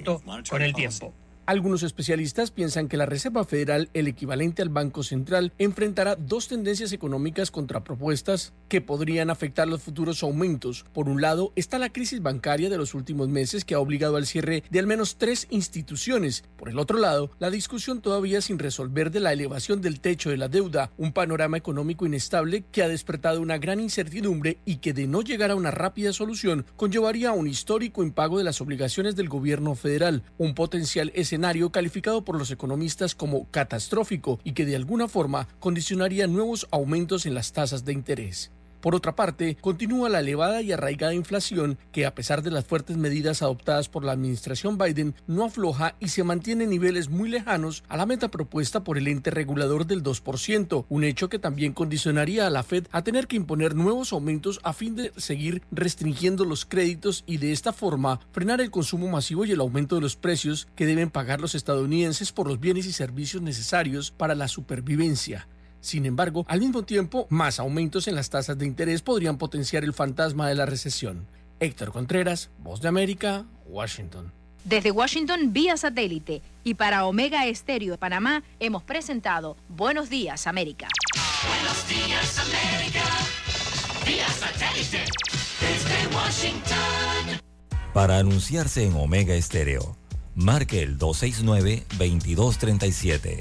con el tiempo. Algunos especialistas piensan que la Reserva Federal, el equivalente al Banco Central, enfrentará dos tendencias económicas contrapropuestas que podrían afectar los futuros aumentos. Por un lado, está la crisis bancaria de los últimos meses que ha obligado al cierre de al menos tres instituciones. Por el otro lado, la discusión todavía sin resolver de la elevación del techo de la deuda, un panorama económico inestable que ha despertado una gran incertidumbre y que de no llegar a una rápida solución conllevaría a un histórico impago de las obligaciones del gobierno federal, un potencial escenario calificado por los economistas como catastrófico y que de alguna forma condicionaría nuevos aumentos en las tasas de interés. Por otra parte, continúa la elevada y arraigada inflación que, a pesar de las fuertes medidas adoptadas por la administración Biden, no afloja y se mantiene en niveles muy lejanos a la meta propuesta por el ente regulador del 2%, un hecho que también condicionaría a la Fed a tener que imponer nuevos aumentos a fin de seguir restringiendo los créditos y de esta forma frenar el consumo masivo y el aumento de los precios que deben pagar los estadounidenses por los bienes y servicios necesarios para la supervivencia. Sin embargo, al mismo tiempo, más aumentos en las tasas de interés podrían potenciar el fantasma de la recesión. Héctor Contreras, Voz de América, Washington. Desde Washington vía satélite y para Omega Estéreo de Panamá hemos presentado Buenos Días América. Buenos días América, vía satélite desde Washington. Para anunciarse en Omega Estéreo, marque el 269-2237.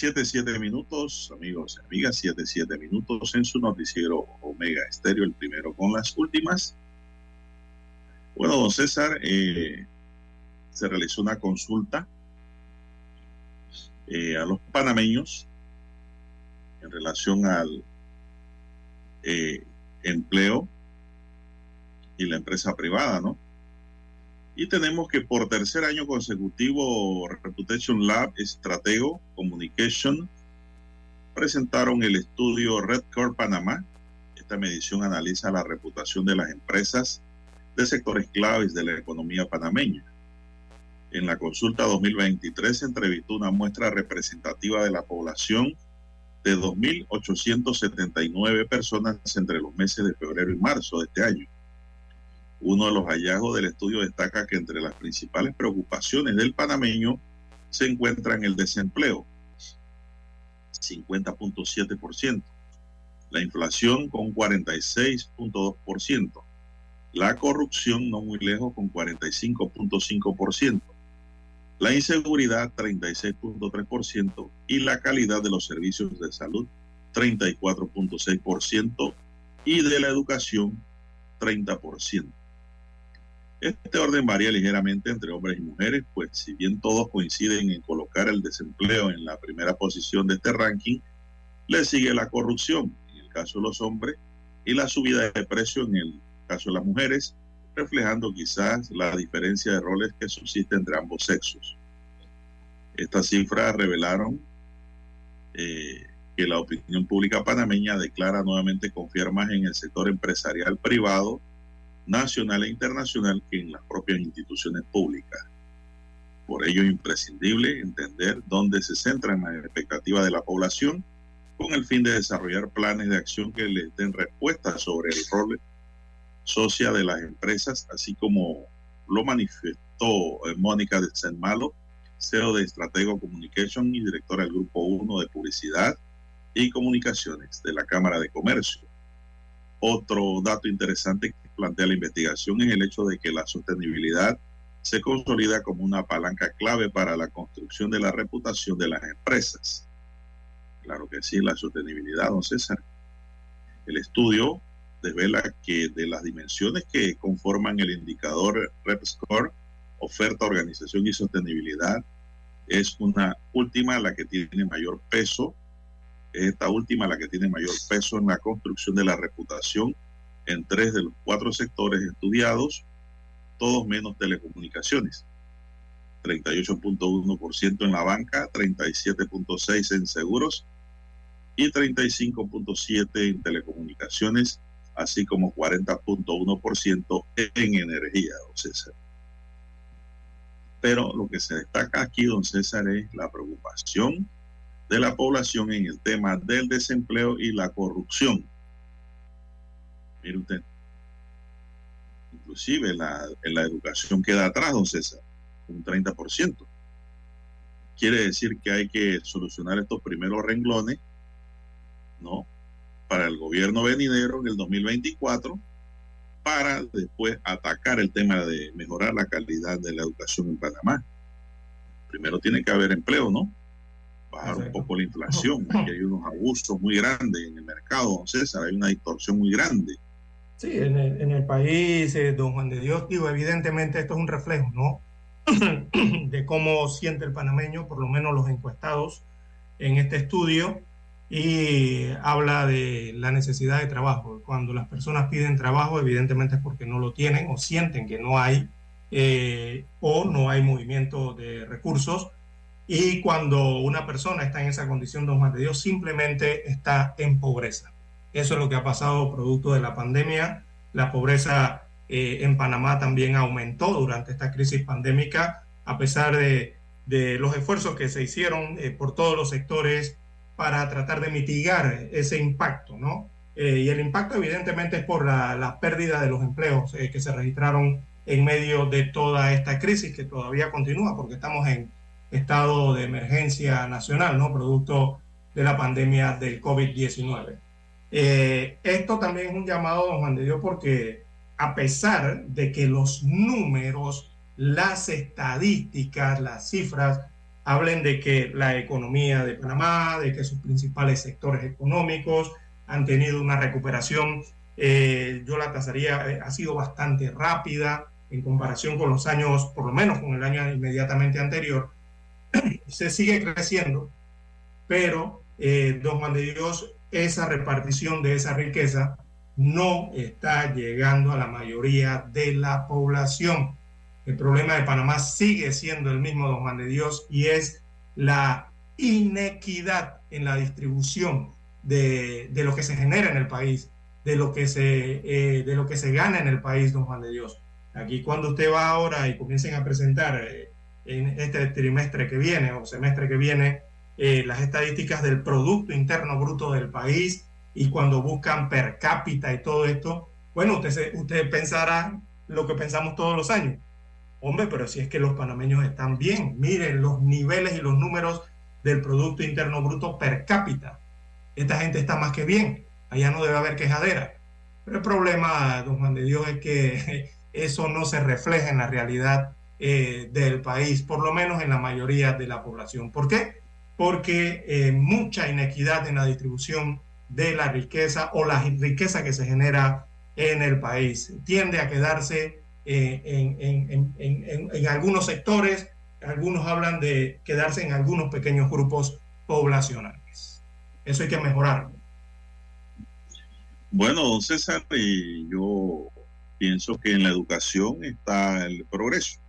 7, 7 minutos, amigos y amigas, 7, 7 minutos en su noticiero Omega Estéreo, el primero con las últimas. Bueno, don César, eh, se realizó una consulta eh, a los panameños en relación al eh, empleo y la empresa privada, ¿no? Y tenemos que por tercer año consecutivo Reputation Lab, Estratego Communication presentaron el estudio Red Core Panamá. Esta medición analiza la reputación de las empresas de sectores claves de la economía panameña. En la consulta 2023 se entrevistó una muestra representativa de la población de 2.879 personas entre los meses de febrero y marzo de este año. Uno de los hallazgos del estudio destaca que entre las principales preocupaciones del panameño se encuentra en el desempleo, 50.7%, la inflación con 46.2%, la corrupción no muy lejos con 45.5%, la inseguridad 36.3% y la calidad de los servicios de salud 34.6% y de la educación 30%. Este orden varía ligeramente entre hombres y mujeres, pues si bien todos coinciden en colocar el desempleo en la primera posición de este ranking, le sigue la corrupción en el caso de los hombres y la subida de precio en el caso de las mujeres, reflejando quizás la diferencia de roles que subsiste entre ambos sexos. Estas cifras revelaron eh, que la opinión pública panameña declara nuevamente confiar más en el sector empresarial privado, nacional e internacional que en las propias instituciones públicas. Por ello es imprescindible entender dónde se centran las expectativas de la población con el fin de desarrollar planes de acción que les den respuesta sobre el rol socia de las empresas, así como lo manifestó eh, Mónica de San Malo, CEO de Estratego Communication y directora del Grupo 1 de Publicidad y Comunicaciones de la Cámara de Comercio. Otro dato interesante plantea la investigación es el hecho de que la sostenibilidad se consolida como una palanca clave para la construcción de la reputación de las empresas. Claro que sí, la sostenibilidad, don César. El estudio desvela que de las dimensiones que conforman el indicador RepScore, oferta, organización y sostenibilidad, es una última la que tiene mayor peso esta última la que tiene mayor peso en la construcción de la reputación en tres de los cuatro sectores estudiados, todos menos telecomunicaciones. 38.1% en la banca, 37.6% en seguros y 35.7% en telecomunicaciones, así como 40.1% en energía, don César. Pero lo que se destaca aquí, don César, es la preocupación de la población en el tema del desempleo y la corrupción. Mire usted, inclusive la, en la educación queda atrás, don César, un 30%. Quiere decir que hay que solucionar estos primeros renglones, ¿no? Para el gobierno venidero en el 2024, para después atacar el tema de mejorar la calidad de la educación en Panamá. Primero tiene que haber empleo, ¿no? bajar un poco la inflación, que hay unos abusos muy grandes en el mercado, don César, hay una distorsión muy grande. Sí, en el, en el país, eh, don Juan de Dios, digo, evidentemente esto es un reflejo, ¿no? de cómo siente el panameño, por lo menos los encuestados en este estudio, y habla de la necesidad de trabajo. Cuando las personas piden trabajo, evidentemente es porque no lo tienen o sienten que no hay, eh, o no hay movimiento de recursos y cuando una persona está en esa condición, don Juan de Dios, simplemente está en pobreza. Eso es lo que ha pasado producto de la pandemia. La pobreza eh, en Panamá también aumentó durante esta crisis pandémica, a pesar de, los esfuerzos que se hicieron eh, por todos los sectores para tratar de mitigar ese impacto, ¿no? Eh, y el impacto evidentemente es por la, la pérdida de los empleos que se registraron en medio de toda esta crisis que todavía continúa, porque estamos en, estado de emergencia nacional, ¿no? Producto de la pandemia del COVID-19. Eh, esto también es un llamado, don Juan de Dios, porque a pesar de que los números, las estadísticas, las cifras, hablen de que la economía de Panamá, de que sus principales sectores económicos han tenido una recuperación, eh, yo la tasaría, eh, ha sido bastante rápida en comparación con los años, por lo menos con el año inmediatamente anterior, se sigue creciendo, pero, eh, don Juan de Dios, esa repartición de esa riqueza no está llegando a la mayoría de la población. El problema de Panamá sigue siendo el mismo, don Juan de Dios, y es la inequidad en la distribución de, de lo que se genera en el país, de lo, que se, eh, de lo que se gana en el país, don Juan de Dios. Aquí cuando usted va ahora y comiencen a presentar eh, en este trimestre que viene o semestre que viene eh, las estadísticas del Producto Interno Bruto del país y cuando buscan per cápita y todo esto, bueno, usted, usted pensará lo que pensamos todos los años. Hombre, pero si es que los panameños están bien, miren los niveles y los números del Producto Interno Bruto per cápita. Esta gente está más que bien, allá no debe haber quejadera. Pero el problema, don Juan de Dios, es que eso no se refleja en la realidad eh, del país, por lo menos en la mayoría de la población. ¿Por qué? Porque eh, mucha inequidad en la distribución de la riqueza o la riqueza que se genera en el país tiende a quedarse eh, en, en, algunos sectores, algunos hablan de quedarse en algunos pequeños grupos poblacionales. Eso hay que mejorarlo. Bueno, don César, yo pienso que en la educación está el progreso.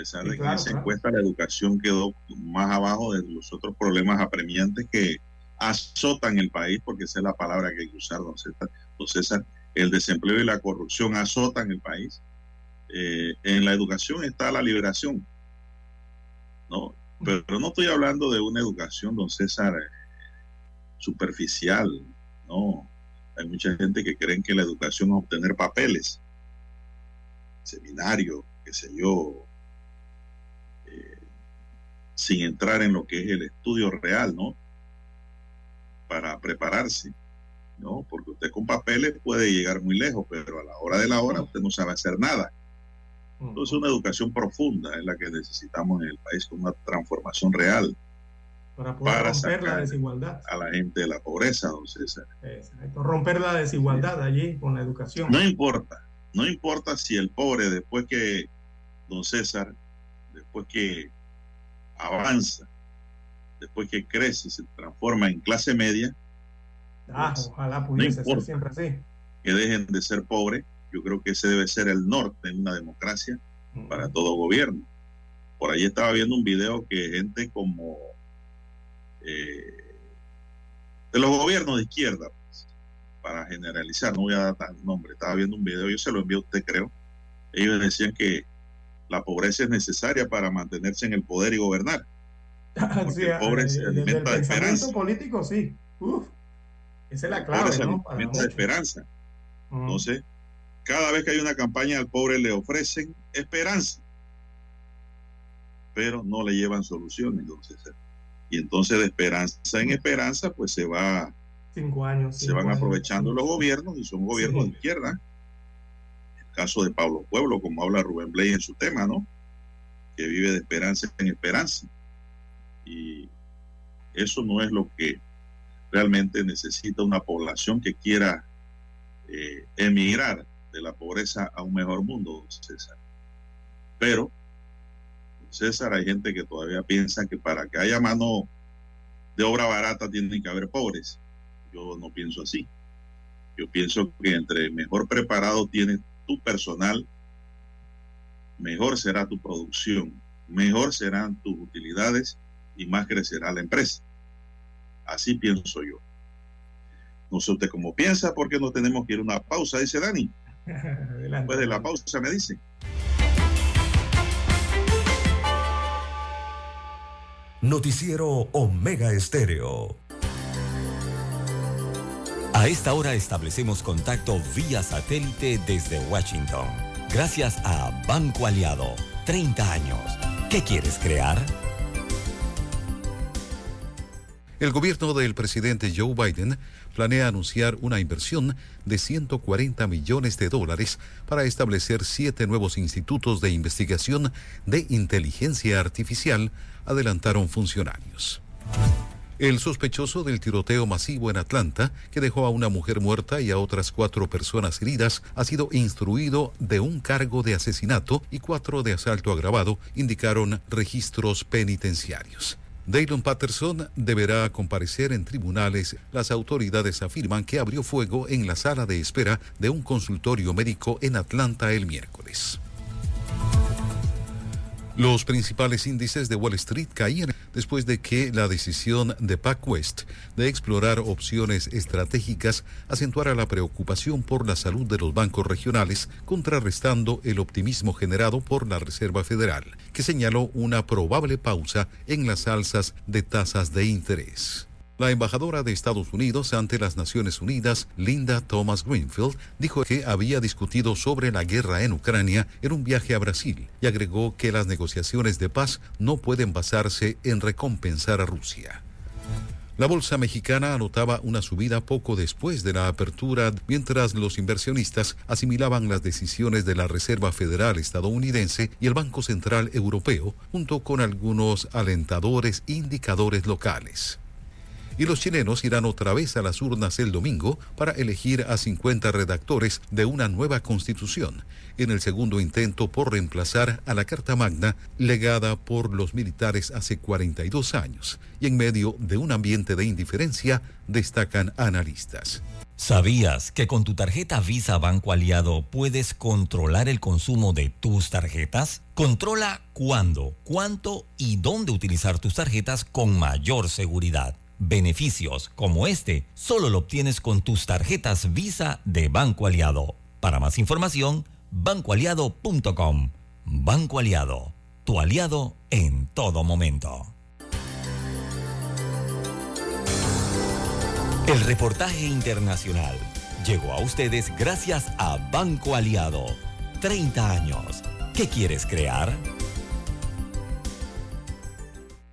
Pesar de que en esa encuesta la educación quedó más abajo de los otros problemas apremiantes que azotan el país, porque esa es la palabra que hay que usar, don César. Don César el desempleo y la corrupción azotan el país. Eh, en la educación está la liberación. No, pero no estoy hablando de una educación, don César, superficial. No, hay mucha gente que creen que la educación es obtener papeles, seminario, qué sé yo, sin entrar en lo que es el estudio real, ¿no? Para prepararse. ¿no? Porque usted con papeles puede llegar muy lejos, pero a la hora de la hora usted no sabe hacer nada. Entonces una educación profunda es la que necesitamos en el país con una transformación real. Para poder romper la desigualdad. A la gente de la pobreza, don César. romper la desigualdad allí con la educación. No importa, no importa si el pobre después que, don César, después que avanza, después que crece, se transforma en clase media, Ah, ojalá pudiese ser siempre así. Que dejen de ser pobres. Yo creo que ese debe ser el norte en una democracia para todo gobierno. Por ahí estaba viendo un video que gente como eh, de los gobiernos de izquierda, pues, para generalizar, no voy a dar tal nombre, estaba viendo un video, yo se lo envié a usted creo, ellos decían que la pobreza es necesaria para mantenerse en el poder y gobernar. Porque el pobre se alimenta de esperanza. político, sí. Uf. Esa es la clave, ¿no? de esperanza. Entonces, cada vez que hay una campaña al pobre le ofrecen esperanza, pero no le llevan soluciones. Entonces, y entonces de esperanza en esperanza, pues se va. Cinco años. se van aprovechando los gobiernos y son gobiernos de izquierda. Caso de Pablo Pueblo, como habla Rubén Blay en su tema, ¿no? Que vive de esperanza en esperanza. Y eso no es lo que realmente necesita una población que quiera eh, emigrar de la pobreza a un mejor mundo, César. Pero, César, hay gente que todavía piensa que para que haya mano de obra barata tienen que haber pobres. Yo no pienso así. Yo pienso que entre mejor preparado tienes tu personal, mejor será tu producción, mejor serán tus utilidades y más crecerá la empresa. Así pienso yo. No sé usted cómo piensa, porque no tenemos que ir a una pausa, dice Dani. Después de la pausa me dice. Noticiero Omega Estéreo. A esta hora establecemos contacto vía satélite desde Washington. Gracias a Banco Aliado. 30 años. ¿Qué quieres crear? El gobierno del presidente Joe Biden planea anunciar una inversión de 140 millones de dólares para establecer siete nuevos institutos de investigación de inteligencia artificial, adelantaron funcionarios. El sospechoso del tiroteo masivo en Atlanta, que dejó a una mujer muerta y a otras cuatro personas heridas, ha sido instruido de un cargo de asesinato y cuatro de asalto agravado, indicaron registros penitenciarios. Daylon Patterson deberá comparecer en tribunales. Las autoridades afirman que abrió fuego en la sala de espera de un consultorio médico en Atlanta el miércoles. Los principales índices de Wall Street caían después de que la decisión de PacWest de explorar opciones estratégicas acentuara la preocupación por la salud de los bancos regionales, contrarrestando el optimismo generado por la Reserva Federal, que señaló una probable pausa en las alzas de tasas de interés. La embajadora de Estados Unidos ante las Naciones Unidas, Linda Thomas Greenfield, dijo que había discutido sobre la guerra en Ucrania en un viaje a Brasil y agregó que las negociaciones de paz no pueden basarse en recompensar a Rusia. La bolsa mexicana anotaba una subida poco después de la apertura, mientras los inversionistas asimilaban las decisiones de la Reserva Federal estadounidense y el Banco Central Europeo, junto con algunos alentadores indicadores locales y los chilenos irán otra vez a las urnas el domingo para elegir a 50 redactores de una nueva constitución, en el segundo intento por reemplazar a la Carta Magna legada por los militares hace 42 años, y en medio de un ambiente de indiferencia, destacan analistas. ¿Sabías que con tu tarjeta Visa Banco Aliado puedes controlar el consumo de tus tarjetas? Controla cuándo, cuánto y dónde utilizar tus tarjetas con mayor seguridad. Beneficios como este solo lo obtienes con tus tarjetas Visa de Banco Aliado. Para más información, bancoaliado.com. Banco Aliado, tu aliado en todo momento. El reportaje internacional llegó a ustedes gracias a Banco Aliado. 30 años. ¿Qué quieres crear?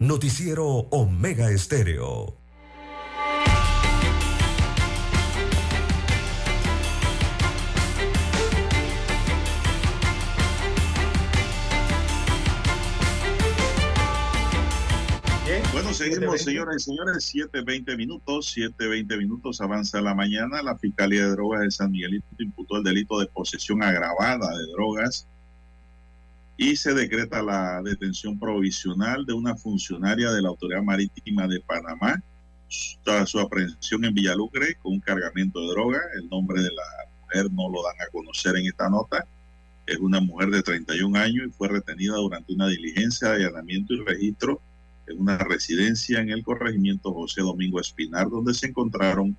Noticiero Omega Estéreo. Bueno, seguimos, señoras y señores, 7.20 minutos, 7.20 minutos, avanza la mañana. La Fiscalía de Drogas de San Miguelito imputó el delito de posesión agravada de drogas y se decreta la detención provisional de una funcionaria de la Autoridad Marítima de Panamá su aprehensión en Villalucre con un cargamento de droga. El nombre de la mujer no lo dan a conocer en esta nota. Es una mujer de 31 años y fue retenida durante una diligencia de allanamiento y registro en una residencia en el corregimiento José Domingo Espinar, donde se encontraron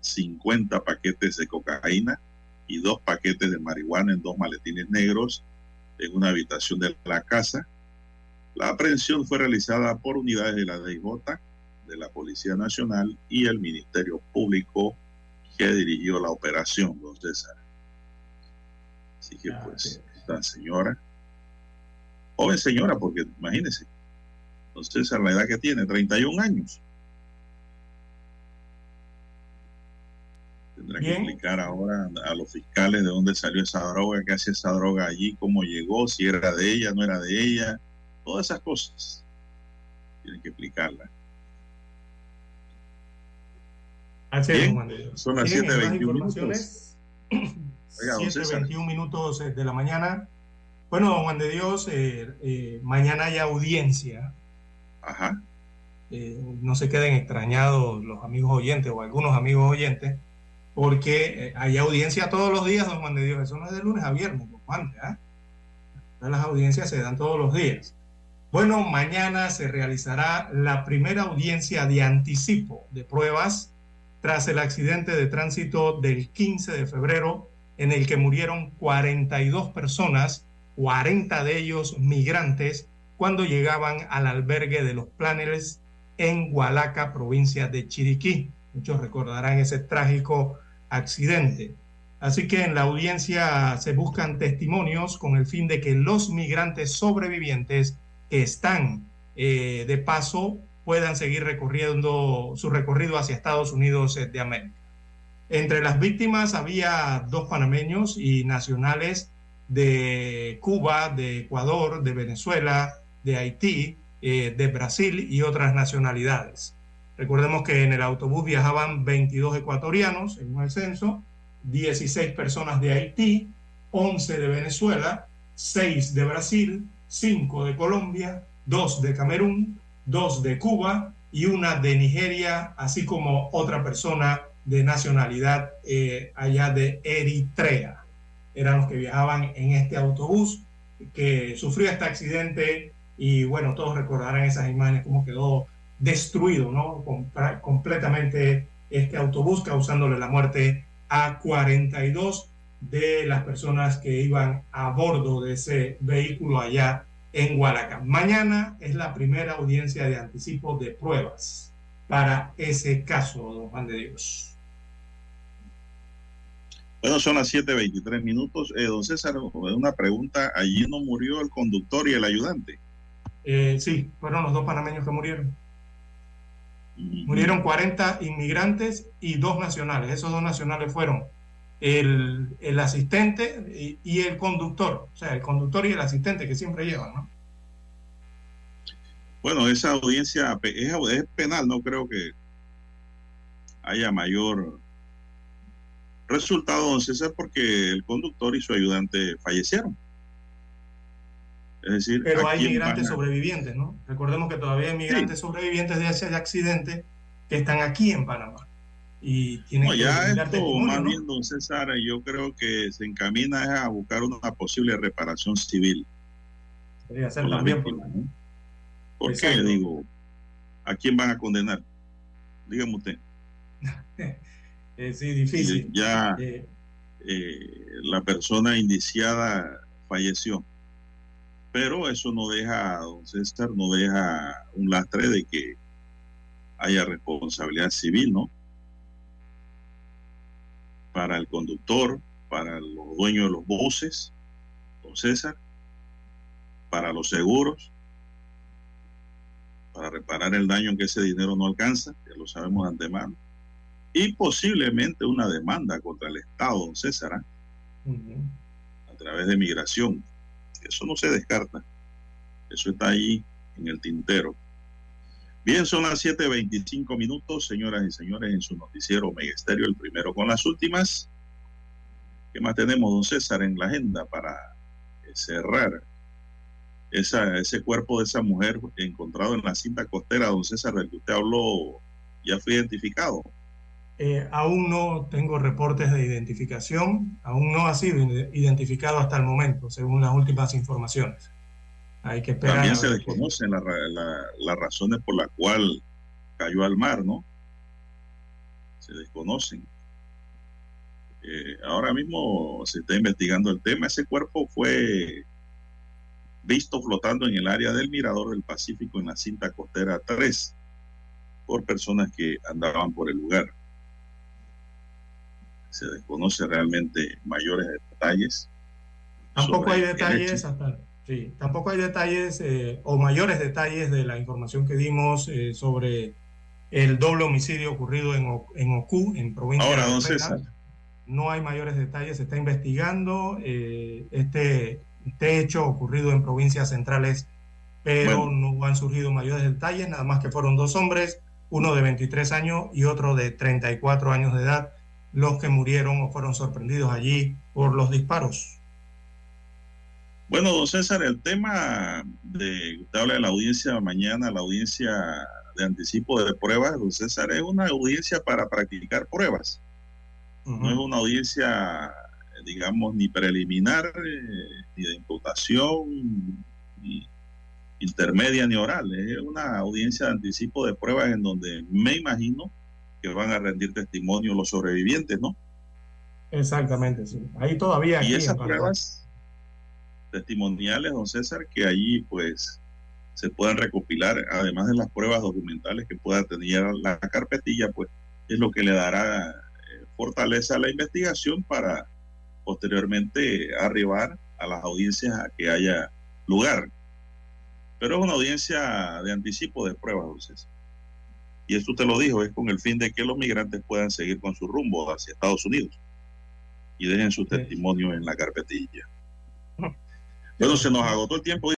50 paquetes de cocaína y dos paquetes de marihuana en dos maletines negros en una habitación de la casa. La aprehensión fue realizada por unidades de la DIJ, de la Policía Nacional y el Ministerio Público que dirigió la operación, don César. Así que pues, esta señora, joven señora, porque imagínense, don César, la edad que tiene, 31 años. Tendrá que explicar ahora a los fiscales de dónde salió esa droga, qué hacía esa droga allí, cómo llegó, si era de ella, no era de ella, todas esas cosas. Tienen que explicarla. Bien, son las 7.21 minutos. 7.21 minutos eh, de la mañana. Bueno, don Juan de Dios, eh, eh, mañana hay audiencia. Ajá. Eh, no se queden extrañados los amigos oyentes o algunos amigos oyentes porque eh, hay audiencia todos los días, don Juan de Dios. Eso no es de lunes a viernes, don Juan. ¿eh? Las audiencias se dan todos los días. Bueno, mañana se realizará la primera audiencia de anticipo de pruebas tras el accidente de tránsito del 15 de febrero en el que murieron 42 personas, 40 de ellos migrantes, cuando llegaban al albergue de los Planeles en Hualaca, provincia de Chiriquí. Muchos recordarán ese trágico accidente. Así que en la audiencia se buscan testimonios con el fin de que los migrantes sobrevivientes que están eh, de paso puedan seguir recorriendo su recorrido hacia Estados Unidos de América. Entre las víctimas había dos panameños y nacionales de Cuba, de Ecuador, de Venezuela, de Haití, eh, de Brasil y otras nacionalidades. Recordemos que en el autobús viajaban 22 ecuatorianos, en el censo, 16 personas de Haití, 11 de Venezuela, 6 de Brasil, 5 de Colombia, 2 de Camerún, 2 de Cuba y una de Nigeria, así como otra persona de nacionalidad eh, allá de Eritrea. Eran los que viajaban en este autobús que sufrió este accidente y bueno, todos recordarán esas imágenes, cómo quedó destruido, ¿no? completamente este autobús, causándole la muerte a 42 de las personas que iban a bordo de ese vehículo allá en Guadalajara. Mañana es la primera audiencia de anticipo de pruebas para ese caso, don Juan de Dios. Bueno, son las 7.23 minutos. Eh, don César, una pregunta. ¿Allí no murió el conductor y el ayudante? Eh, sí, fueron los dos panameños que murieron. Murieron 40 inmigrantes y dos nacionales. Esos dos nacionales fueron el, el asistente y, el conductor. O sea, el conductor y el asistente que siempre llevan, ¿no? Bueno, esa audiencia es, es penal, no creo que haya mayor resultado, don César, porque el conductor y su ayudante fallecieron. Es decir, pero hay migrantes sobrevivientes, ¿no? Recordemos que todavía hay migrantes sobrevivientes de ese accidente que están aquí en Panamá. Y tienen no, ya esto, más bien, don César, yo creo que se encamina a buscar una posible reparación civil. Podría ser también. ¿Por qué? Digo, ¿a quién van a condenar? Dígame usted. Sí, difícil. Ya eh, eh, la persona indiciada falleció. Pero eso no deja, don César, no deja un lastre de que haya responsabilidad civil, ¿no? Para el conductor, para los dueños de los buses, don César, para los seguros, para reparar el daño en que ese dinero no alcanza, ya lo sabemos de antemano y posiblemente una demanda contra el Estado, don César, ¿ah? a través de migración. Eso no se descarta. Eso está ahí en el tintero. Bien, son las 7.25 minutos, señoras y señores, en su noticiero Megesterio, el primero con las últimas. ¿Qué más tenemos, don César, en la agenda para cerrar esa, ese cuerpo de esa mujer encontrado en la cinta costera, don César, del que usted habló, ya fue identificado? Eh, aún no tengo reportes de identificación, aún no ha sido identificado hasta el momento, según las últimas informaciones. Hay que esperar. También se desconocen las razones por las cuales cayó al mar, ¿no? Se desconocen. Eh, ahora mismo se está investigando el tema. Ese cuerpo fue visto flotando en el área del Mirador del Pacífico en la cinta costera 3 por personas que andaban por el lugar se desconoce realmente mayores detalles. Tampoco hay detalles hasta, sí, tampoco hay detalles eh, o mayores detalles de la información que dimos eh, sobre el doble homicidio ocurrido en, en Ocu, en provincia Ahora, de don César. No hay mayores detalles, se está investigando eh, este, este hecho ocurrido en provincias centrales, pero no han surgido mayores detalles, nada más que fueron dos hombres, uno de 23 años y otro de 34 años de edad, los que murieron o fueron sorprendidos allí por los disparos. Bueno, don César, el tema de usted habla de la audiencia mañana, la audiencia de anticipo de pruebas, don César, es una audiencia para practicar pruebas. No es una audiencia, digamos, ni preliminar, eh, ni de imputación, ni intermedia, ni oral. Es una audiencia de anticipo de pruebas en donde me imagino que van a rendir testimonio los sobrevivientes, ¿no? Exactamente, sí. Ahí todavía. Y esas pruebas testimoniales, don César, que allí pues se puedan recopilar, además de las pruebas documentales que pueda tener la carpetilla, pues es lo que le dará eh, fortaleza a la investigación para posteriormente arribar a las audiencias a que haya lugar. Pero es una audiencia de anticipo de pruebas, don César y esto te lo dijo, es con el fin de que los migrantes puedan seguir con su rumbo hacia Estados Unidos y dejen su testimonio en la carpetilla. Bueno, se nos agotó el tiempo.